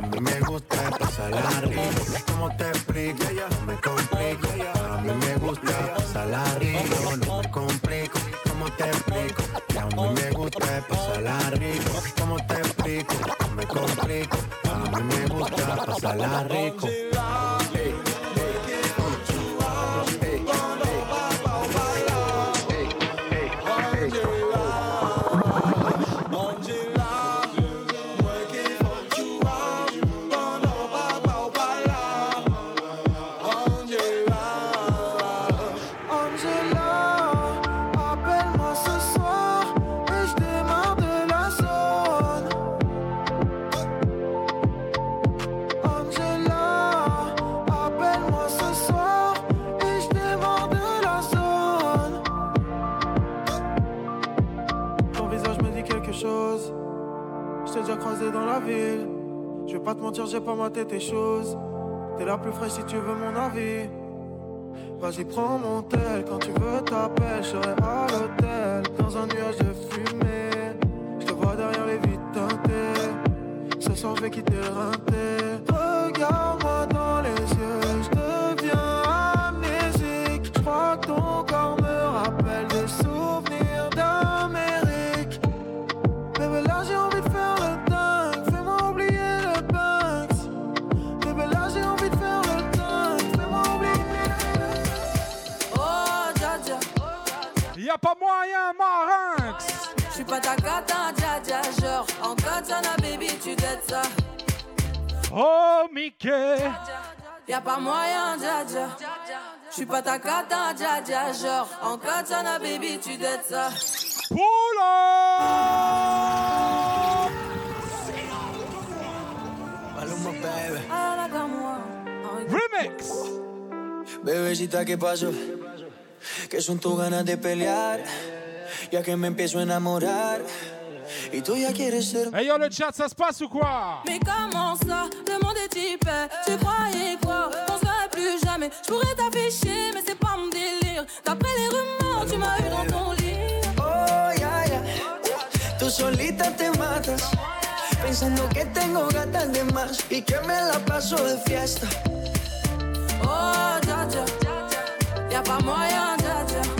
A mí me gusta pasarla rico. ¿Cómo te explico? No me complico. A mí me gusta pasarla rico. No me complico. ¿Cómo te explico? A mí me gusta pasarla rico. ¿Cómo te explico? No me complico. A mí me gusta pasarla rico. Pas te mentir, j'ai pas maté tes choses. T'es la plus fraîche si tu veux mon avis. Vas-y, prends mon tel, quand tu veux t'appelles, je serai à l'hôtel, dans un nuage de fumée. Je te vois derrière les vitres teintées. Ce soir, je vais quitter le rinté. J'suis pas ta cata, dja dja. Genre, en katana, baby, tu dettes ça. Oh, Mickey Y'a pas moyen, dja dja. J'suis pas ta cata, dja dja. Genre, en katana, baby, tu dettes ça. Maluma, baby. La moi. Remix. Bebecita, ¿qué pasó? Que son tus ganas de pelear. Ya que me empiezo a enamorar. Y tú ya quieres ser. Hey yo, le chat, ça se passe ou quoi? Mais comment ça? Le monde est hyper. Tu croyais quoi? On se verrait plus jamais. Je pourrais t'afficher, mais c'est pas mon délire. D'après les rumeurs, tu m'as eu dans ton lit. Oh, ya, ya. Tú solita te matas. Pensando que tengo gatas de más. Y que me la paso de fiesta. Oh, dja dja. Y'a pas moyen, dja dja.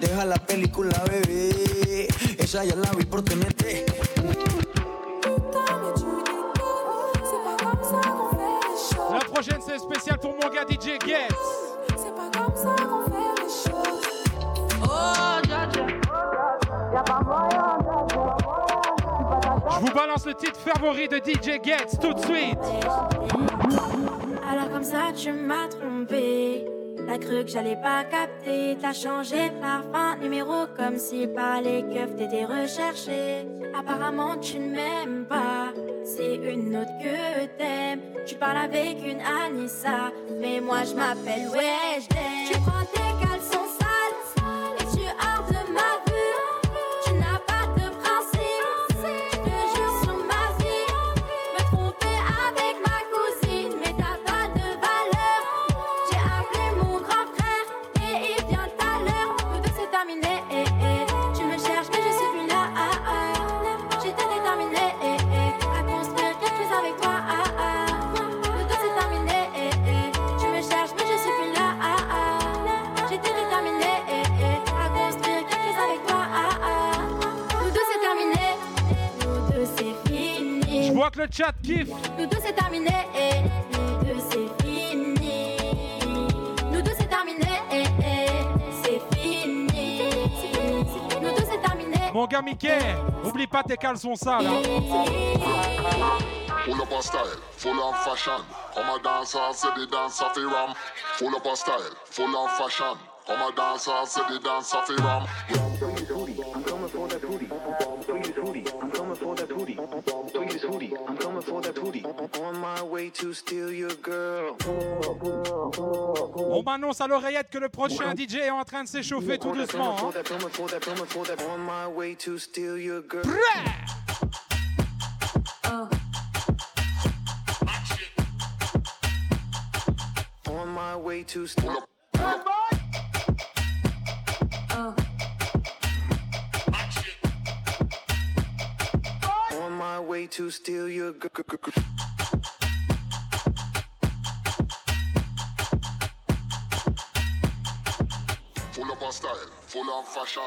Deja la película, bebé. Esa ya la vi por TNT. La prochaine, c'est spécial pour mon gars DJ Get. C'est pas comme ça qu'on fait les choses. Oh, dja dja. Y'a pas moyen, dja dja. Je vous balance le titre favori de DJ Get tout de suite. Alors comme ça tu m'as trompé. T'as cru que j'allais pas capter, t'as changé de parfum, numéro comme si par les keufs t'étais recherché. Apparemment tu ne m'aimes pas, c'est une autre que t'aimes. Tu parles avec une Anissa, mais moi je m'appelle Weshden. Que le chat kiffe. Nous deux c'est terminé, eh. nous deux c'est fini. Nous deux c'est terminé, eh, eh. c'est fini. Nous deux c'est terminé. Mon gars Mickey, oublie pas tes caleçons sales. hein. Full up of style, full of fashion. Come a dancer, say the dancer fi ram. Full up of style, full of fashion. Come a dancer, say the dancer fi ram. On m'annonce à l'oreillette que le prochain DJ est en train de s'échauffer tout doucement. Hein. Prêt On my way to way to steal your girl. Of style, full of fashion.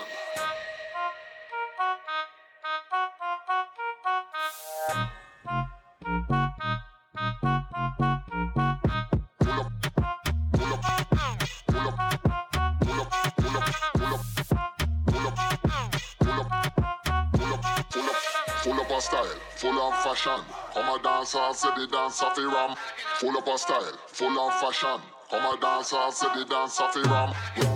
Style, full of fashion. Come a dancer, say the dancer fi ram. Full up of style, full of fashion. Come a dancer, say the dancer fi ram.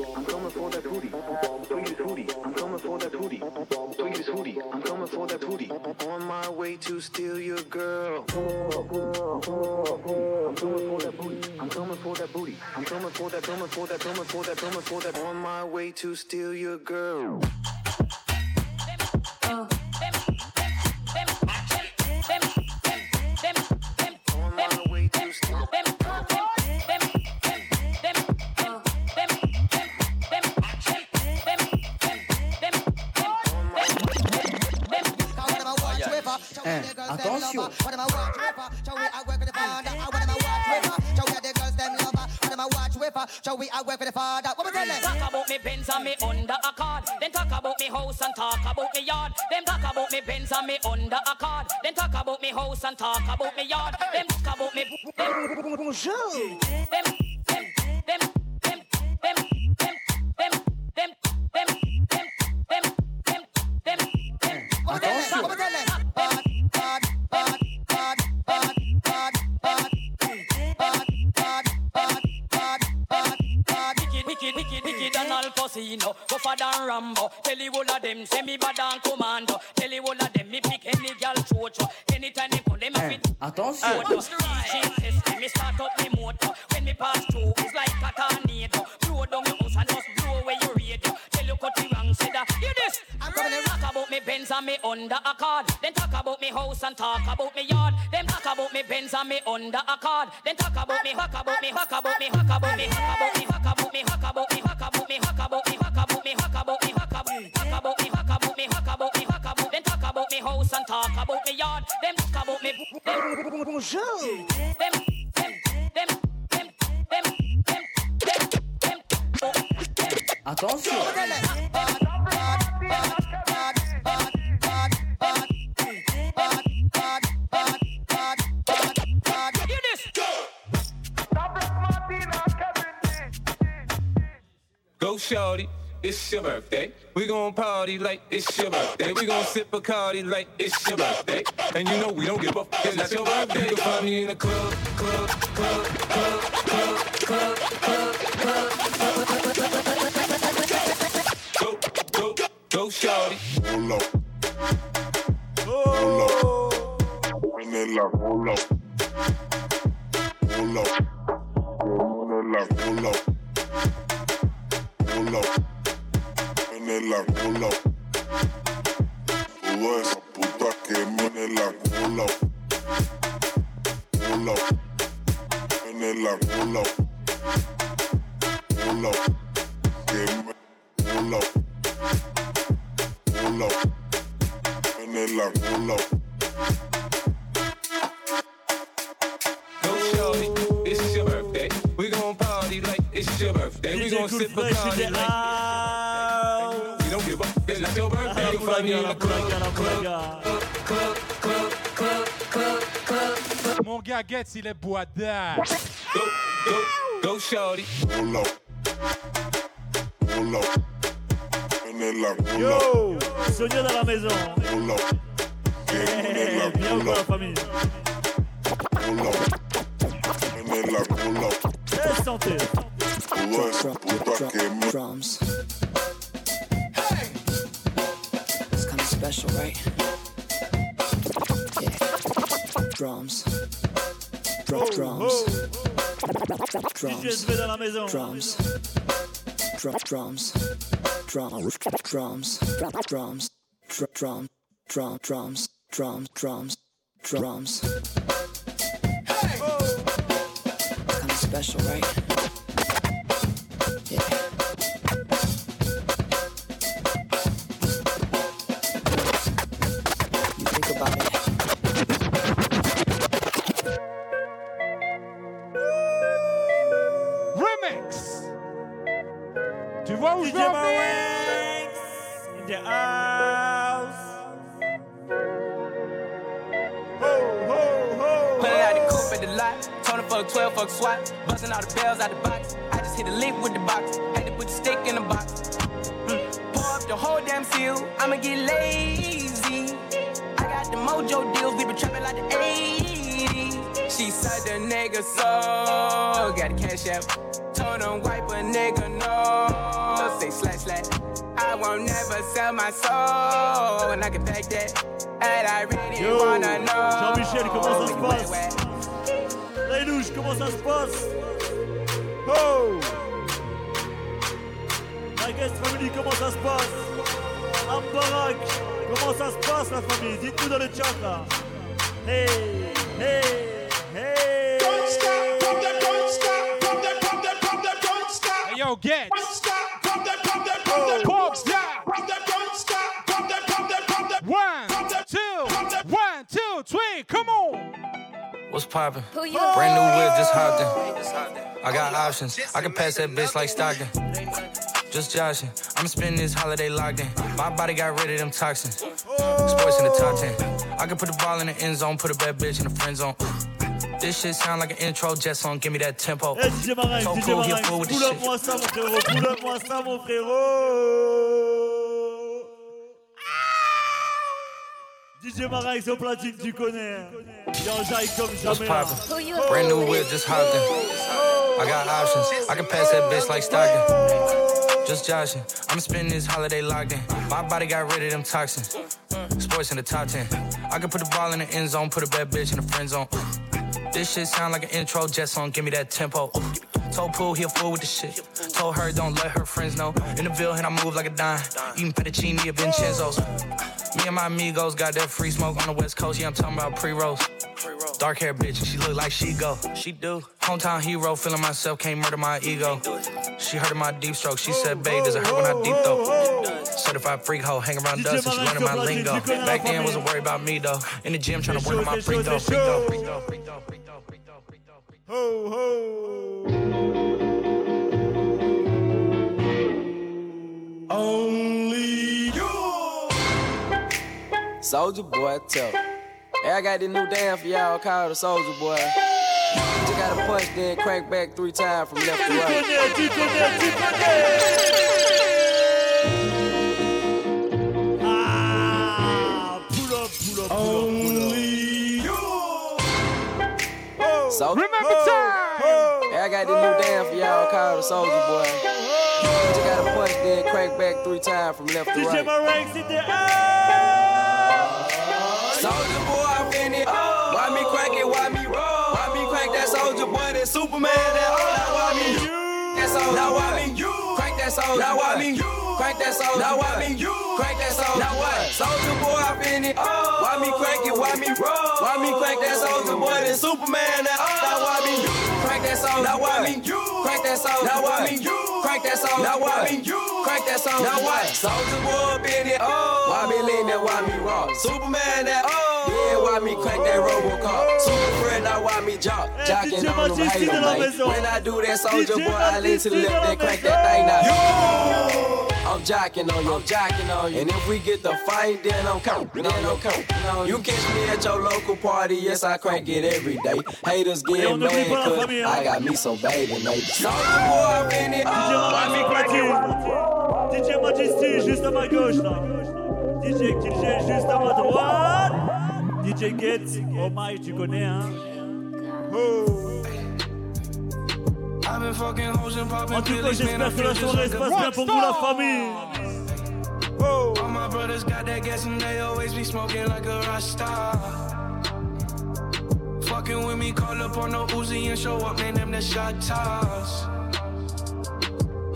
I'm coming for that booty. Please hootie, I'm coming for that booty. Please hootie, I'm coming for that booty. On my way to steal your girl. I'm coming for that booty. I'm coming for that booty. I'm coming for that, coming for that, coming for that, coming for that. On my way to steal your girl. What am I watch river? Shall we I work with the father? What am I watch river? Shall we the girls them lover? What am I watch river? Shall we I work with the father? What we tell tell Talk about me Benz and me under a card. Then talk about me house and talk about me yard. Then talk about me Benz and me under a card. Then talk about me house and talk about me yard. Them talk about me. Bonjour. original eh? casino, tougher than Rambo. Tell you all of them, say me bad commando. Tell you all of them, me pick any girl chocho. Anytime they them. Eh, attention. Me start up motor. When me pass through, it's like a tornado. Down your house and just blow away your radio. Tell you cut wrong. Hear uh, this. I'm gonna talk about me Benz and me under a card. Then talk about me house and talk about me yard. Then talk about me Benz and me under a card. Then talk about me, talk about me, talk about me, talk about me, talk about me, talk about me, talk about me, talk about me talk about me, talk about me, talk about me, talk about me, talk about me, talk about me, talk about me, talk about Then talk about me house and talk about me yard. Then talk about me. Bonjour. Them, them, them, them, them, them, them, them. Attention. Go shorty, it's your birthday. We gon' party like it's your birthday. We gon' sip a cardi like it's your birthday. And you know we don't give up, cause that's your birthday. You can find me in the club, club, club, club, club, club, club, club, club. Go, go, go, shorty. Roll up. Oh. Roll up. Roll up. Nuggets, il est bon. Drums. Drum, drum, drum. Drums. Drums. Drums. SWAT. Busting all the bells out the box. I just hit a lick with the box. Had to put the stick in the box. Mm. Pour up the whole damn seal. I'ma get lazy. I got the mojo deals. We been trapping like the 80s. She said the nigga so. Got the cash out. Told him wipe a nigga no. Say slash slash. I won't never sell my soul. And I can back that. And I really Yo, wanna know. Jean-Michel, comment ça se passe Les louches, comment passe Oh La guest family, comment ça se passe Ambarak, comment ça se passe la famille Dites-nous dans le chat là. Hey, hey, hey. Don't stop, pump that, don't stop, pump that, pump that, pump that, don't stop. Hey, yo, get. Don't stop, pump that, pump that, pump that, pump that, pump that, What's poppin'? Brand new whip, just hopped in. I got options. I can pass that bitch like Stockton. Just joshing. I'm spending this holiday locked in. My body got rid of them toxins. Sports in the top 10. I can put the ball in the end zone, put a bad bitch in the friend zone. This shit sound like an intro jet song. Give me that tempo. Hey DJ Marinx, So DJ cool, here Marinx, with the pull up shit. moi ça mon frérot, pull up moi ça mon frérot DJ Marinx au platine, tu connais. Yo, j'aille comme What's jamais là. poppin'? Brand new whip, just hopped in. I got options. I can pass that bitch like Stockton. Just joshing. I'm spending this holiday locked in. My body got rid of them toxins. Mm. Sports in the top 10. I can put the ball in the end zone, put a bad bitch in the friend zone. This shit sound like an intro jet song. Give me that tempo. Told Pooh he a fool with the shit. Told her don't let her friends know. In the Ville and I move like a dime. Eating fettuccine at Vincenzo's. Me and my amigos got that free smoke on the west coast. Yeah, I'm talking about pre-rolls. Dark hair bitch, she look like she go. She do. Hometown hero, feeling myself, can't murder my ego. She heard of my deep stroke. She said, babe, does it hurt when I deep though? Certified freak hoe, hang around dust and she learning my lingo. Back then, wasn't worried about me though. In the gym, trying to work on my free throw, free throw, free throw, free throw, free throw, free throw, free throw. Ho, ho. Only you. Soldier boy, tell. Hey, I got this new dance for y'all called the Soldier Boy. Just gotta punch, then crank back three times from left to right. Ah, pull Only up. So, Remember time! Hey, I got this new dance for y'all called the Soldier Boy. Just gotta punch, then crank back three times from left to right. Soldier soldier boy? That Superman? That all that why me you? That soldier. Now why me you? Crank that soldier. Now why me you? Crank that soldier. Now why me you? Crank that soldier. Now what? Soldier boy, I'm in it. Why me crank it? Why me roll? Why me crank that soldier boy? That Superman? That all that why me you? Crank that soldier. Now why me you? Crank that soldier. Now why me you? Crank that soldier. Now why me you? Crank that soldier. Now what? Soldier boy, up in it. Why me lean that? Why me raw? Superman? That oh. yeah, why me crank that Robocop? Jocking DJ on them, Majesty hate de them, la mate. When I do that soldier DJ boy, I lean to the Majesty de left la and crank maison. that thing now. I'm jocking on you, I'm jocking on you. And if we get the fight, then I'm counting, then I'm counting on you. You catch me at your local party, yes, I crank it every day. Haters Et on mad, cause. I got me some baby, mate. Soldier boy, I'm in it. Why me crank it? DJ Majesty juste à ma gauche là. DJ Kilgel juste à ma droite. DJ Get, oh my, tu connais hein. En tout cas, j'espère que la soirée se passe bien pour vous la famille. All my brothers got that gas and they always be smoking like a rasta. Fucking with me, call up on the Uzi and show up, man, them the shot toss.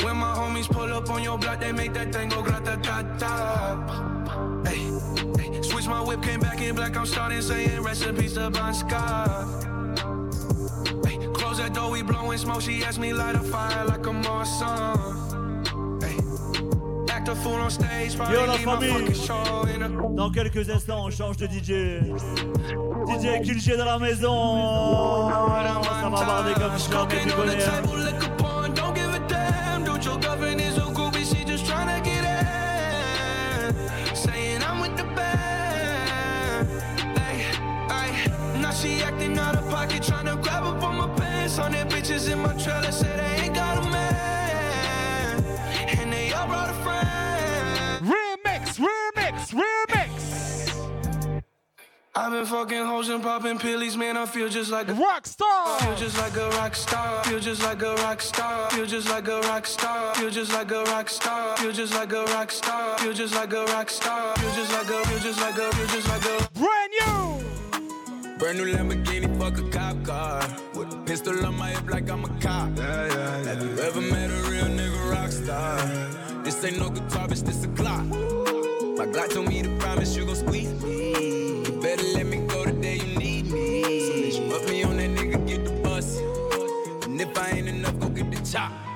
When my homies pull up on your block, they make that thing go grata ta ta. Hey, hey, switch my whip, came back in black, I'm starting saying recipes to Bon Scott. Door, we blowing smoke, she asked me light a fire like a Marsan. Act a fool on stage, probably Yo la famille. Dans quelques instants, on change de DJ. DJ Kilgel dans la maison. Ça va barder comme jamais, tu connais. Bitches in my trailer, say they ain't got a man. And they all brought a friend. Remix, remix, remix. I've been fucking hoes and popping pillies, man. I feel just like a rock star. Feel just like a rock star. Feel just like a rock star. Feel just like a rock star. Feel just like a rock star. Feel just like a rock star. Feel just like a rock star. Feel just like a. Feel just like a. Feel just like a. Brand new. Brand new Lamborghini, fuck a cop car. With a pistol on my hip like I'm a cop. Yeah, yeah, yeah. Have you ever met a real nigga rock star? This ain't no guitar, bitch, this a clock. My Glock told me to promise you gon' squeeze me. You better let me go the day you need me. As you put me on that nigga, get the bus. And if I ain't enough, go get the chop.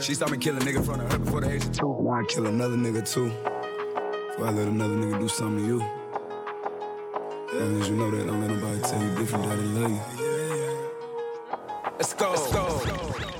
She saw me kill a nigga in front of her before the age of two. Why kill another nigga too? Before I let another nigga do something to you. As long as you know that, don't let nobody tell you different they love you. Let's go. Let's go.